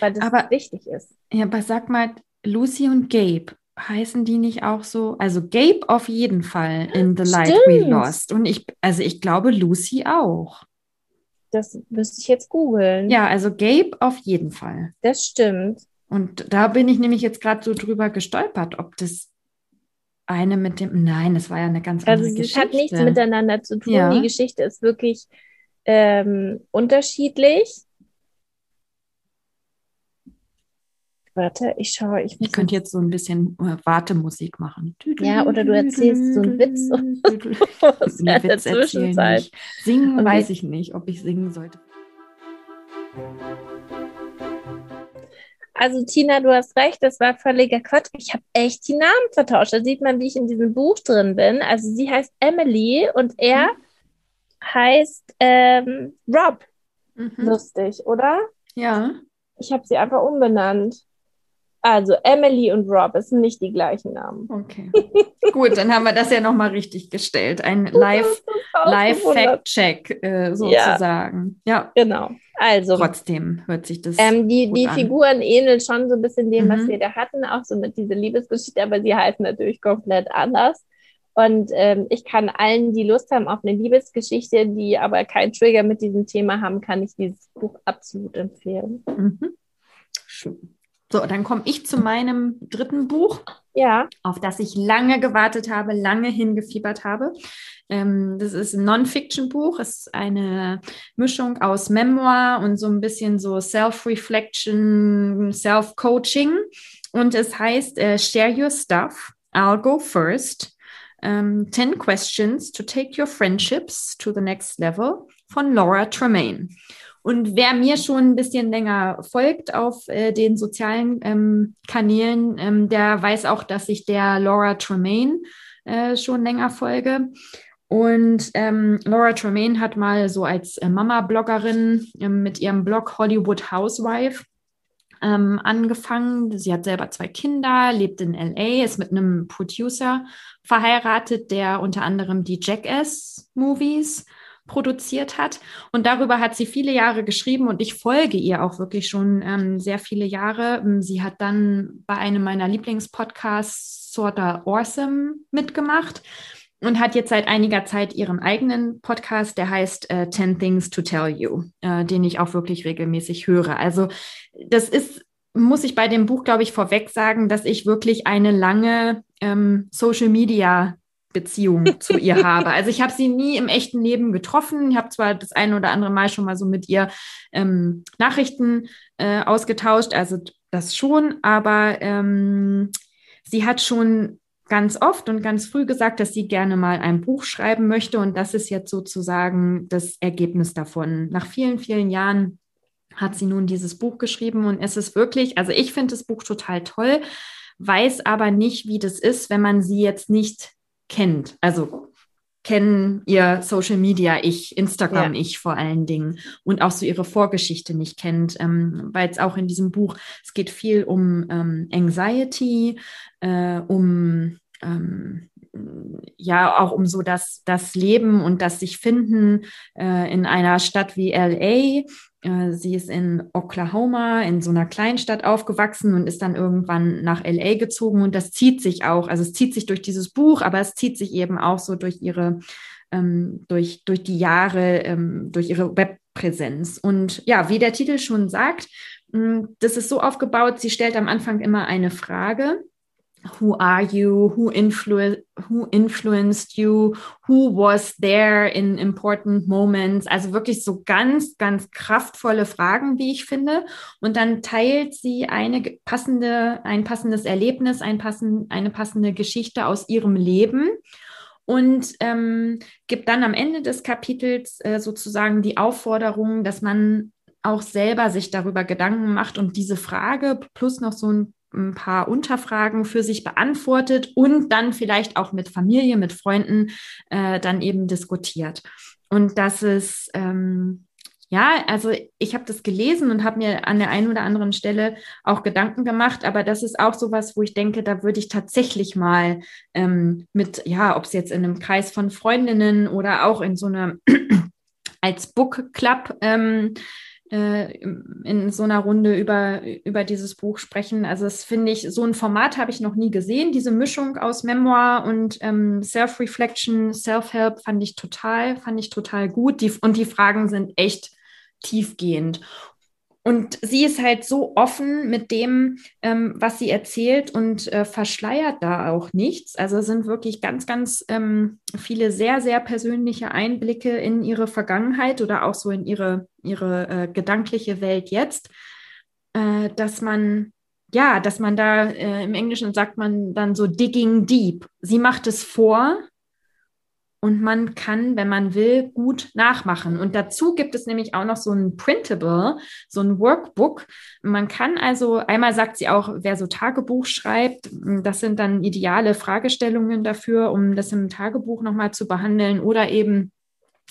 Weil das Aber- wichtig ist. Ja, aber sag mal, Lucy und Gabe, heißen die nicht auch so? Also Gabe auf jeden Fall in The Light We. Lost. Und ich, also ich glaube Lucy auch. Das müsste ich jetzt googeln. Ja, also Gabe auf jeden Fall. Das stimmt. Und da bin ich nämlich jetzt gerade so drüber gestolpert, ob das eine mit dem. Nein, das war ja eine ganz Also andere es Geschichte. hat nichts miteinander zu tun. Ja. Die Geschichte ist wirklich ähm, unterschiedlich. Warte, ich schaue. Ich, muss könnte jetzt so ein bisschen äh, Wartemusik machen. Ja, oder du erzählst so einen Witz [laughs] Was der Zwischenzeit. Nicht. Singen Okay. weiß ich nicht, ob ich singen sollte. Also Tina, du hast recht, das war völliger Quatsch. Ich habe echt die Namen vertauscht. Da sieht man, wie ich in diesem Buch drin bin. Also sie heißt Emily und er heißt ähm, Rob. Mhm. Lustig, oder? Ja, Ich habe sie einfach umbenannt. Also Emily und Rob, es sind nicht die gleichen Namen. okay. Gut, dann haben wir das ja nochmal richtig gestellt. Ein [laughs] Live- Live-Fact. Live-Fact-Check äh, sozusagen. Ja. Genau. Also, trotzdem hört sich das. ähm, die, die an. Figuren ähneln schon so ein bisschen dem, was Mhm. wir da hatten, auch so mit dieser Liebesgeschichte, aber sie heißen natürlich komplett anders. Und ähm, ich kann allen, die Lust haben auf eine Liebesgeschichte, die aber keinen Trigger mit diesem Thema haben, kann ich dieses Buch absolut empfehlen. Mhm. Schön. So, dann komme ich zu meinem dritten Buch. Ja, auf das ich lange gewartet habe, lange hingefiebert habe. Ähm, das ist ein Non-Fiction-Buch. Es ist eine Mischung aus Memoir und so ein bisschen so Self-Reflection, Self-Coaching. Und es heißt äh, Share Your Stuff. I'll go first. Ähm, 10 Questions to take your friendships to the next level von Laura Tremaine. Und wer mir schon ein bisschen länger folgt auf äh, den sozialen ähm, Kanälen, ähm, der weiß auch, dass ich der Laura Tremaine äh, schon länger folge. Und ähm, Laura Tremaine hat mal so als äh, Mama-Bloggerin ähm, mit ihrem Blog Hollywood Housewife ähm, angefangen. Sie hat selber zwei Kinder, lebt in LA, ist mit einem Producer verheiratet, der unter anderem die Jackass-Movies produziert hat. Und darüber hat sie viele Jahre geschrieben und ich folge ihr auch wirklich schon ähm, sehr viele Jahre. Ähm, Sie hat dann bei einem meiner Lieblingspodcasts Sorta Awesome mitgemacht und hat jetzt seit einiger Zeit ihren eigenen Podcast, der heißt äh, 10 Things to Tell You, äh, den ich auch wirklich regelmäßig höre. Also das ist, muss ich bei dem Buch, glaube ich, vorweg sagen, dass ich wirklich eine lange ähm, Social Media Beziehung zu ihr habe. Also ich habe sie nie im echten Leben getroffen. Ich habe zwar das ein oder andere Mal schon mal so mit ihr ähm, Nachrichten äh, ausgetauscht, also das schon, aber ähm, sie hat schon ganz oft und ganz früh gesagt, dass sie gerne mal ein Buch schreiben möchte und das ist jetzt sozusagen das Ergebnis davon. Nach vielen, vielen Jahren hat sie nun dieses Buch geschrieben und es ist wirklich, also ich finde das Buch total toll, weiß aber nicht, wie das ist, wenn man sie jetzt nicht kennt. Also kennen ihr Social Media ich, Instagram ich vor allen Dingen. Und auch so ihre Vorgeschichte nicht kennt, ähm, weil es auch in diesem Buch, es geht viel um ähm, Anxiety, äh, um ähm, ja auch um so das, das Leben und das sich finden äh, in einer Stadt wie LA. Äh, sie ist in Oklahoma, in so einer Kleinstadt aufgewachsen und ist dann irgendwann nach LA gezogen und das zieht sich auch, also es zieht sich durch dieses Buch, aber es zieht sich eben auch so durch ihre, ähm, durch, durch die Jahre, ähm, durch ihre Webpräsenz. Und ja, wie der Titel schon sagt, mh, das ist so aufgebaut, sie stellt am Anfang immer eine Frage. Who are you? Who, influ who influenced you? Who was there in important moments? Also wirklich so ganz, ganz kraftvolle Fragen, wie ich finde. Und dann teilt sie eine passende, ein passendes Erlebnis, ein passen, eine passende Geschichte aus ihrem Leben und ähm, gibt dann am Ende des Kapitels äh, sozusagen die Aufforderung, dass man auch selber sich darüber Gedanken macht und diese Frage plus noch so ein ein paar Unterfragen für sich beantwortet und dann vielleicht auch mit Familie, mit Freunden äh, dann eben diskutiert. Und das ist ähm, ja, also ich habe das gelesen und habe mir an der einen oder anderen Stelle auch Gedanken gemacht, aber das ist auch sowas, wo ich denke, da würde ich tatsächlich mal ähm, mit, ja, ob es jetzt in einem Kreis von Freundinnen oder auch in so einer [clears throat] als Book Club ähm, äh, in so einer Runde über, über dieses Buch sprechen. Also das finde ich, so ein Format habe ich noch nie gesehen. Diese Mischung aus Memoir und ähm, Self-Reflection, Self-Help fand ich total, fand ich total gut. Die, und die Fragen sind echt tiefgehend. Und sie ist halt so offen mit dem, ähm, was sie erzählt und äh, verschleiert da auch nichts. Also sind wirklich ganz, ganz ähm, viele sehr, sehr persönliche Einblicke in ihre Vergangenheit oder auch so in ihre, ihre äh, gedankliche Welt jetzt, äh, dass man, ja, dass man da äh, im Englischen sagt man dann so digging deep. Sie macht es vor und man kann, wenn man will, gut nachmachen. Und dazu gibt es nämlich auch noch so ein Printable, so ein Workbook. Man kann also, einmal sagt sie auch, wer so Tagebuch schreibt, das sind dann ideale Fragestellungen dafür, um das im Tagebuch nochmal zu behandeln oder eben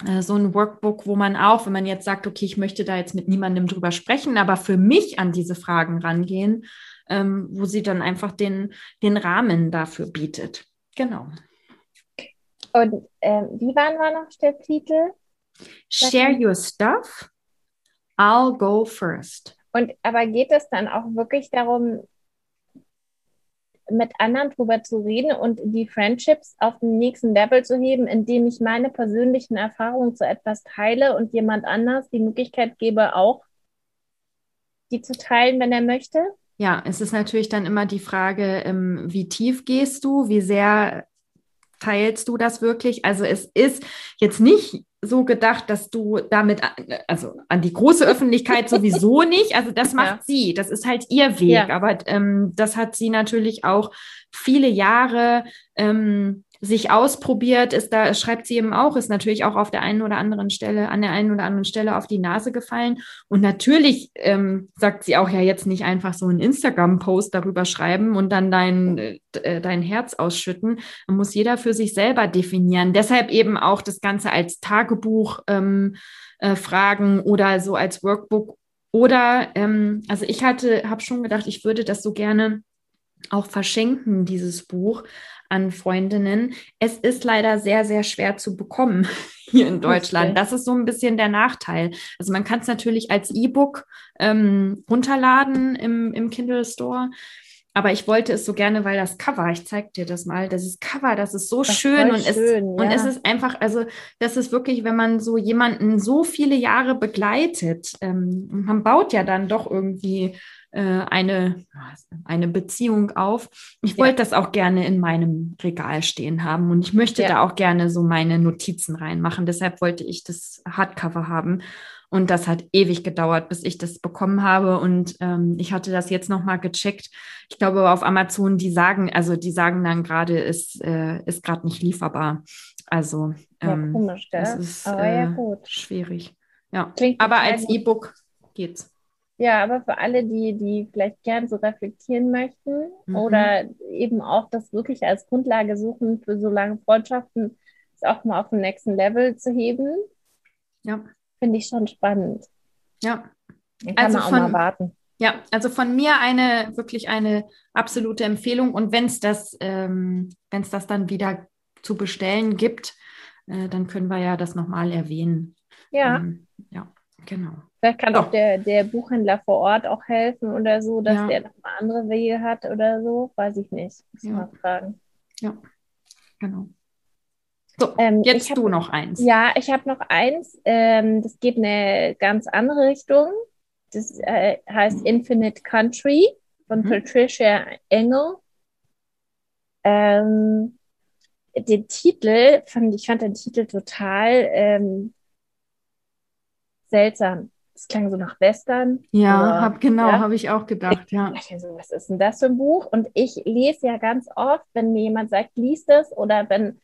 äh, so ein Workbook, wo man auch, wenn man jetzt sagt, okay, ich möchte da jetzt mit niemandem drüber sprechen, aber für mich an diese Fragen rangehen, ähm, wo sie dann einfach den, den Rahmen dafür bietet. Genau. Und ähm, wie waren wir noch der Titel? Share your stuff. I'll go first. Und aber geht es dann auch wirklich darum, mit anderen drüber zu reden und die Friendships auf den nächsten Level zu heben, indem ich meine persönlichen Erfahrungen zu etwas teile und jemand anders die Möglichkeit gebe, auch die zu teilen, wenn er möchte? Ja, es ist natürlich dann immer die Frage, ähm, wie tief gehst du, wie sehr teilst du das wirklich? Also es ist jetzt nicht so gedacht, dass du damit, also an die große Öffentlichkeit sowieso [laughs] nicht. Also das macht ja. sie, das ist halt ihr Weg. Ja. Aber ähm, das hat sie natürlich auch viele Jahre ähm, sich ausprobiert, ist da, schreibt sie eben auch, ist natürlich auch auf der einen oder anderen Stelle, an der einen oder anderen Stelle auf die Nase gefallen. Und natürlich ähm, sagt sie auch ja jetzt nicht einfach so einen Instagram-Post darüber schreiben und dann dein, äh, dein Herz ausschütten. Man muss jeder für sich selber definieren. Deshalb eben auch das Ganze als Tagebuch ähm, äh, fragen oder so als Workbook. Oder, ähm, also ich hatte, habe schon gedacht, ich würde das so gerne auch verschenken, dieses Buch an Freundinnen. Es ist leider sehr, sehr schwer zu bekommen [laughs] hier in Deutschland. Das ist so ein bisschen der Nachteil. Also man kann es natürlich als E-Book ähm, runterladen im, im Kindle Store. Aber ich wollte es so gerne, weil das Cover, ich zeige dir das mal, das ist Cover, das ist so das schön und, schön, es, ja. und es ist einfach, also das ist wirklich, wenn man so jemanden so viele Jahre begleitet, ähm, man baut ja dann doch irgendwie äh, eine, eine Beziehung auf. Ich wollte das auch gerne in meinem Regal stehen haben und ich möchte ja. da auch gerne so meine Notizen reinmachen. Deshalb wollte ich das Hardcover haben. Und das hat ewig gedauert, bis ich das bekommen habe. Und ähm, ich hatte das jetzt nochmal gecheckt. Ich glaube, auf Amazon, die sagen, also die sagen dann gerade, ist, äh, ist gerade nicht lieferbar. Also ähm, ja, komisch, gell? das ist Aber äh, ja, gut. schwierig. Ja, Klingt aber als E-Book geht's. Ja, aber für alle, die, die vielleicht gern so reflektieren möchten mhm. oder eben auch das wirklich als Grundlage suchen für so lange Freundschaften, es auch mal auf den nächsten Level zu heben. Ja. Finde ich schon spannend. Ja. Dann kann also man auch von, mal warten. Ja, also von mir eine wirklich eine absolute Empfehlung. Und wenn es das, ähm, wenn es das dann wieder zu bestellen gibt, äh, dann können wir ja das nochmal erwähnen. Ja. Ähm, ja, genau. Vielleicht kann auch der, der Buchhändler vor Ort auch helfen oder so, dass ja. der noch mal andere Wege hat oder so. Weiß ich nicht. Muss ja. mal fragen. Ja, genau. So, ähm, jetzt hab, du noch eins. Ja, ich habe noch eins. Ähm, das geht in eine ganz andere Richtung. Das äh, heißt Infinite Country von mhm. Patricia Engel. Ähm, den Titel fand ich fand den Titel total ähm, seltsam es klang so nach Western. Ja, oder, hab, genau, ja. habe ich auch gedacht, ja. Ich so, was ist denn das für ein Buch? Und ich lese ja ganz oft, wenn mir jemand sagt, liest es oder wenn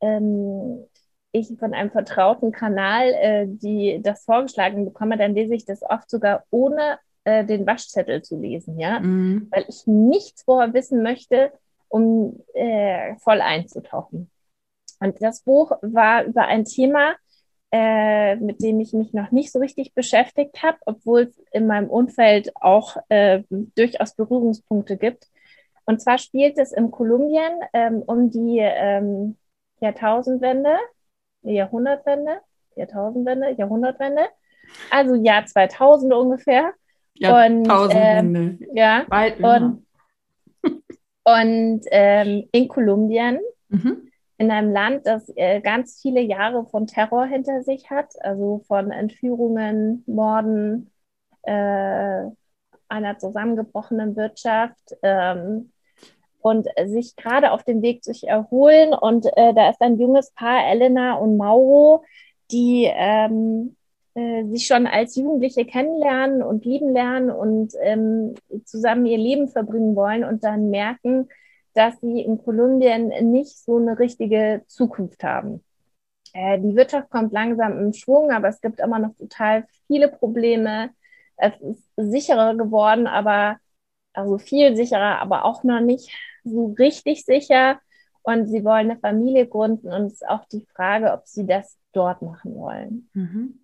ähm, ich von einem vertrauten Kanal äh, die das vorgeschlagen bekomme, dann lese ich das oft sogar ohne äh, den Waschzettel zu lesen, ja, mhm. weil ich nichts vorher wissen möchte, um äh, voll einzutauchen. Und das Buch war über ein Thema, äh, mit dem ich mich noch nicht so richtig beschäftigt habe, obwohl es in meinem Umfeld auch äh, durchaus Berührungspunkte gibt. Und zwar spielt es in Kolumbien ähm, um die ähm, Jahrtausendwende, Jahrhundertwende, Jahrtausendwende, Jahrhundertwende, also Jahr 2000 ungefähr. Jahrtausendwende. Und, ähm, ja, Weit, und, und ähm, in Kolumbien mhm in einem Land, das äh, ganz viele Jahre von Terror hinter sich hat, also von Entführungen, Morden, äh, einer zusammengebrochenen Wirtschaft ähm, und sich gerade auf dem Weg sich erholen. Und äh, da ist ein junges Paar, Elena und Mauro, die ähm, äh, sich schon als Jugendliche kennenlernen und lieben lernen und ähm, zusammen ihr Leben verbringen wollen und dann merken, dass sie in Kolumbien nicht so eine richtige Zukunft haben. Äh, die Wirtschaft kommt langsam im Schwung, aber es gibt immer noch total viele Probleme. Es ist sicherer geworden, aber also viel sicherer, aber auch noch nicht so richtig sicher. Und sie wollen eine Familie gründen und es ist auch die Frage, ob sie das dort machen wollen. Mhm.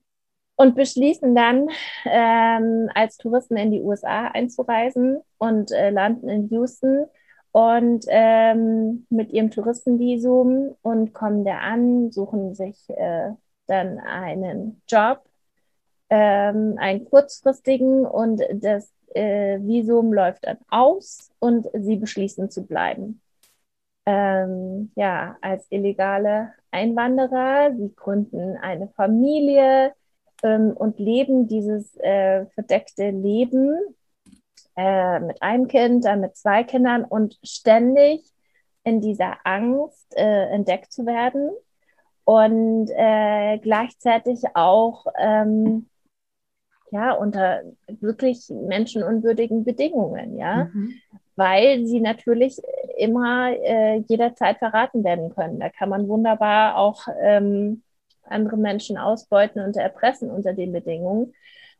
Und beschließen dann, ähm, als Touristen in die USA einzureisen und äh, landen in Houston und ähm, mit ihrem Touristenvisum und kommen da an, suchen sich äh, dann einen Job, ähm, einen kurzfristigen und das äh, Visum läuft dann aus und sie beschließen zu bleiben. Ähm, ja, als illegale Einwanderer. Sie gründen eine Familie ähm, und leben dieses äh, verdeckte Leben äh, mit einem Kind, dann mit zwei Kindern und ständig in dieser Angst äh, entdeckt zu werden und äh, gleichzeitig auch ähm, ja unter wirklich menschenunwürdigen Bedingungen, ja, mhm. weil sie natürlich immer äh, jederzeit verraten werden können. Da kann man wunderbar auch ähm, andere Menschen ausbeuten und erpressen unter den Bedingungen.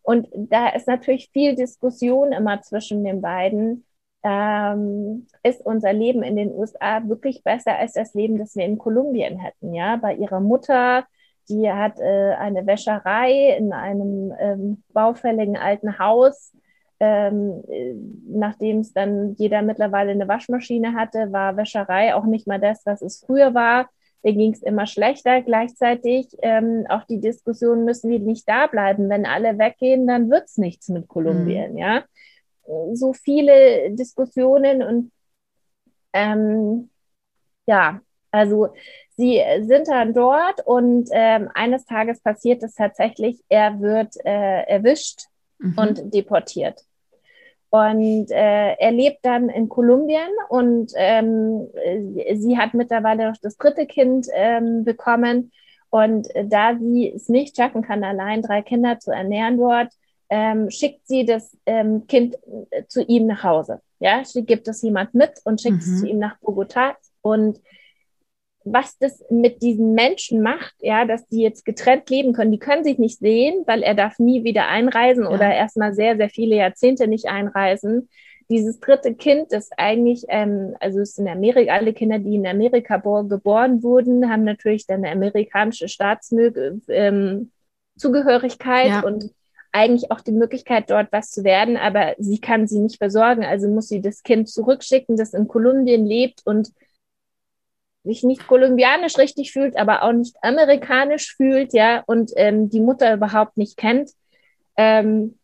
Und da ist natürlich viel Diskussion immer zwischen den beiden. Ähm, ist unser Leben in den USA wirklich besser als das Leben, das wir in Kolumbien hätten? Ja, bei ihrer Mutter, die hat äh, eine Wäscherei in einem ähm, baufälligen alten Haus. Ähm, äh, nachdem es dann jeder mittlerweile eine Waschmaschine hatte, war Wäscherei auch nicht mal das, was es früher war mir ging es immer schlechter. Gleichzeitig ähm, auch die Diskussion, müssen wir nicht da bleiben? Wenn alle weggehen, dann wird es nichts mit Kolumbien, mhm. ja. So viele Diskussionen und ähm, ja, also sie sind dann dort und ähm, eines Tages passiert es tatsächlich, er wird äh, erwischt mhm. und deportiert. Und äh, er lebt dann in Kolumbien und ähm, sie hat mittlerweile noch das dritte Kind ähm, bekommen. Und da sie es nicht schaffen kann, allein drei Kinder zu ernähren dort, ähm, schickt sie das ähm, Kind äh, zu ihm nach Hause. Ja, sie gibt es jemand mit und schickt mhm. es zu ihm nach Bogotá. Und was das mit diesen Menschen macht, ja, dass die jetzt getrennt leben können. Die können sich nicht sehen, weil er darf nie wieder einreisen ja. oder erstmal sehr, sehr viele Jahrzehnte nicht einreisen. Dieses dritte Kind, das eigentlich, ähm, also es sind Amerika, alle Kinder, die in Amerika geboren wurden, haben natürlich dann eine amerikanische Staatszugehörigkeit ähm, ja. und eigentlich auch die Möglichkeit, dort was zu werden, aber sie kann sie nicht versorgen. Also muss sie das Kind zurückschicken, das in Kolumbien lebt und sich nicht kolumbianisch richtig fühlt, aber auch nicht amerikanisch fühlt, ja, und ähm, die Mutter überhaupt nicht kennt. Ähm,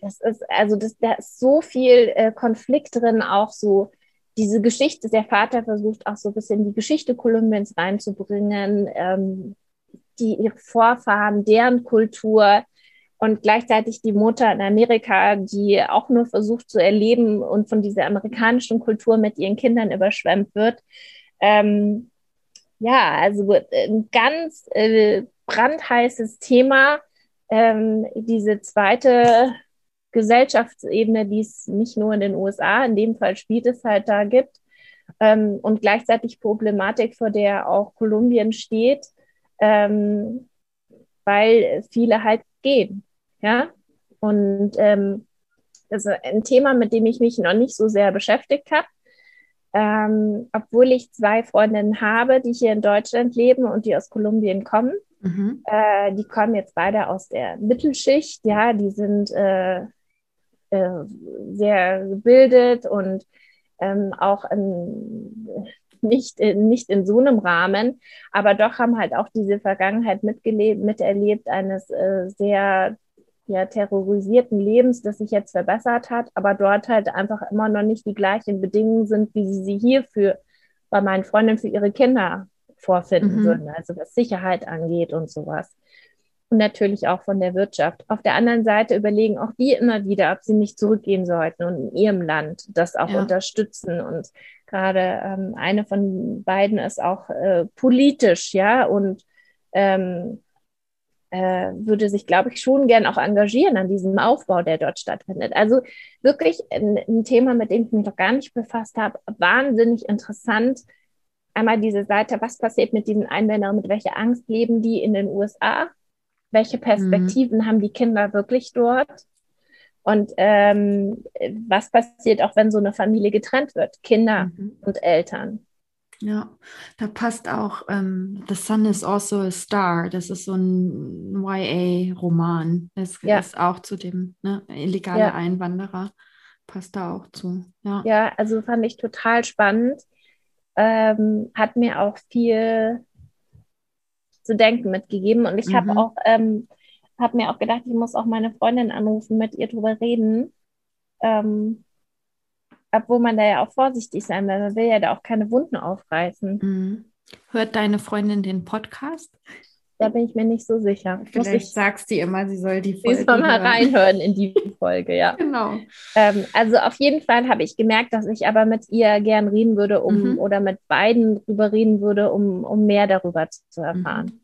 das ist, also das, da ist so viel äh, Konflikt drin, auch so diese Geschichte, der Vater versucht auch so ein bisschen die Geschichte Kolumbiens reinzubringen, ähm, die ihre Vorfahren, deren Kultur und gleichzeitig die Mutter in Amerika, die auch nur versucht zu erleben und von dieser amerikanischen Kultur mit ihren Kindern überschwemmt wird. Ähm, ja, also ein ganz äh, brandheißes Thema. Ähm, diese zweite Gesellschaftsebene, die es nicht nur in den USA, in dem Fall spielt es halt da gibt. Ähm, und gleichzeitig Problematik, vor der auch Kolumbien steht, ähm, weil viele halt gehen. Ja, und ähm, das ist ein Thema, mit dem ich mich noch nicht so sehr beschäftigt habe ähm, obwohl ich zwei Freundinnen habe, die hier in Deutschland leben und die aus Kolumbien kommen. Mhm. Äh, die kommen jetzt beide aus der Mittelschicht, ja, die sind äh, äh, sehr gebildet und ähm, auch in, nicht, in, nicht in so einem Rahmen, aber doch haben halt auch diese Vergangenheit mitgelebt, miterlebt eines äh, sehr ja, terrorisierten Lebens, das sich jetzt verbessert hat, aber dort halt einfach immer noch nicht die gleichen Bedingungen sind, wie sie sie hier für bei meinen Freundinnen für ihre Kinder vorfinden mhm. würden, also was Sicherheit angeht und sowas. Und natürlich auch von der Wirtschaft. Auf der anderen Seite überlegen auch die immer wieder, ob sie nicht zurückgehen sollten und in ihrem Land das auch ja. unterstützen. Und gerade ähm, eine von beiden ist auch äh, politisch, ja, und ähm, äh, würde sich, glaube ich, schon gern auch engagieren an diesem Aufbau, der dort stattfindet. Also wirklich ein, ein Thema, mit dem ich mich noch gar nicht befasst habe, wahnsinnig interessant. Einmal diese Seite, was passiert mit diesen Einwanderern, mit welcher Angst leben die in den USA? Welche Perspektiven mhm. haben die Kinder wirklich dort? Und ähm, was passiert auch, wenn so eine Familie getrennt wird, Kinder mhm. und Eltern? Ja, da passt auch ähm, The Sun is also a Star. Das ist so ein YA-Roman. Das ja. ist auch zu dem ne, illegale ja. Einwanderer. Passt da auch zu. Ja, ja also fand ich total spannend. Ähm, hat mir auch viel zu denken mitgegeben. Und ich mhm. habe auch, ähm, habe mir auch gedacht, ich muss auch meine Freundin anrufen, mit ihr drüber reden. Ähm, obwohl man da ja auch vorsichtig sein will. Man will ja da auch keine Wunden aufreißen. Mhm. Hört deine Freundin den Podcast? Da bin ich mir nicht so sicher. Vielleicht ich, sagst du immer, sie soll die Folge sie soll mal reinhören in die Folge, ja. [laughs] genau. Ähm, also auf jeden Fall habe ich gemerkt, dass ich aber mit ihr gern reden würde, um mhm. oder mit beiden drüber reden würde, um, um mehr darüber zu, zu erfahren. Mhm.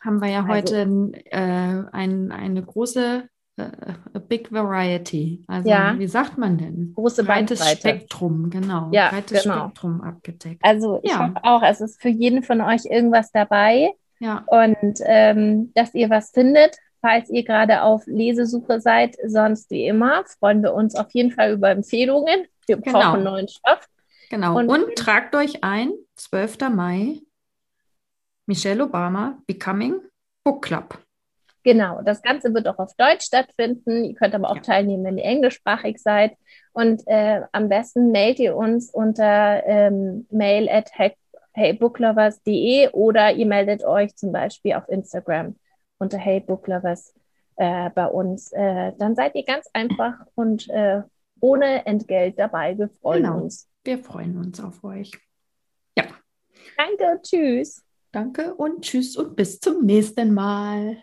Haben wir ja also, heute äh, ein, eine große a big variety. Also ja. wie sagt man denn? Große Breites Spektrum, genau. Ja, Breites genau. Spektrum abgedeckt. Also ich ja. hoffe auch, es ist für jeden von euch irgendwas dabei. Ja. Und ähm, dass ihr was findet, falls ihr gerade auf Lesesuche seid. Sonst wie immer freuen wir uns auf jeden Fall über Empfehlungen. Wir genau. brauchen neuen Stoff. Genau. Und, Und tragt euch ein, 12. Mai, Michelle Obama, Becoming Book Club. Genau, das Ganze wird auch auf Deutsch stattfinden. Ihr könnt aber auch ja. teilnehmen, wenn ihr englischsprachig seid. Und äh, am besten mailt ihr uns unter ähm, mail at heybooklovers.de oder ihr meldet euch zum Beispiel auf Instagram unter heybooklovers äh, bei uns. Äh, dann seid ihr ganz einfach und äh, ohne Entgelt dabei. Wir freuen genau. uns. Wir freuen uns auf euch. Ja. Danke, tschüss. Danke und tschüss und bis zum nächsten Mal.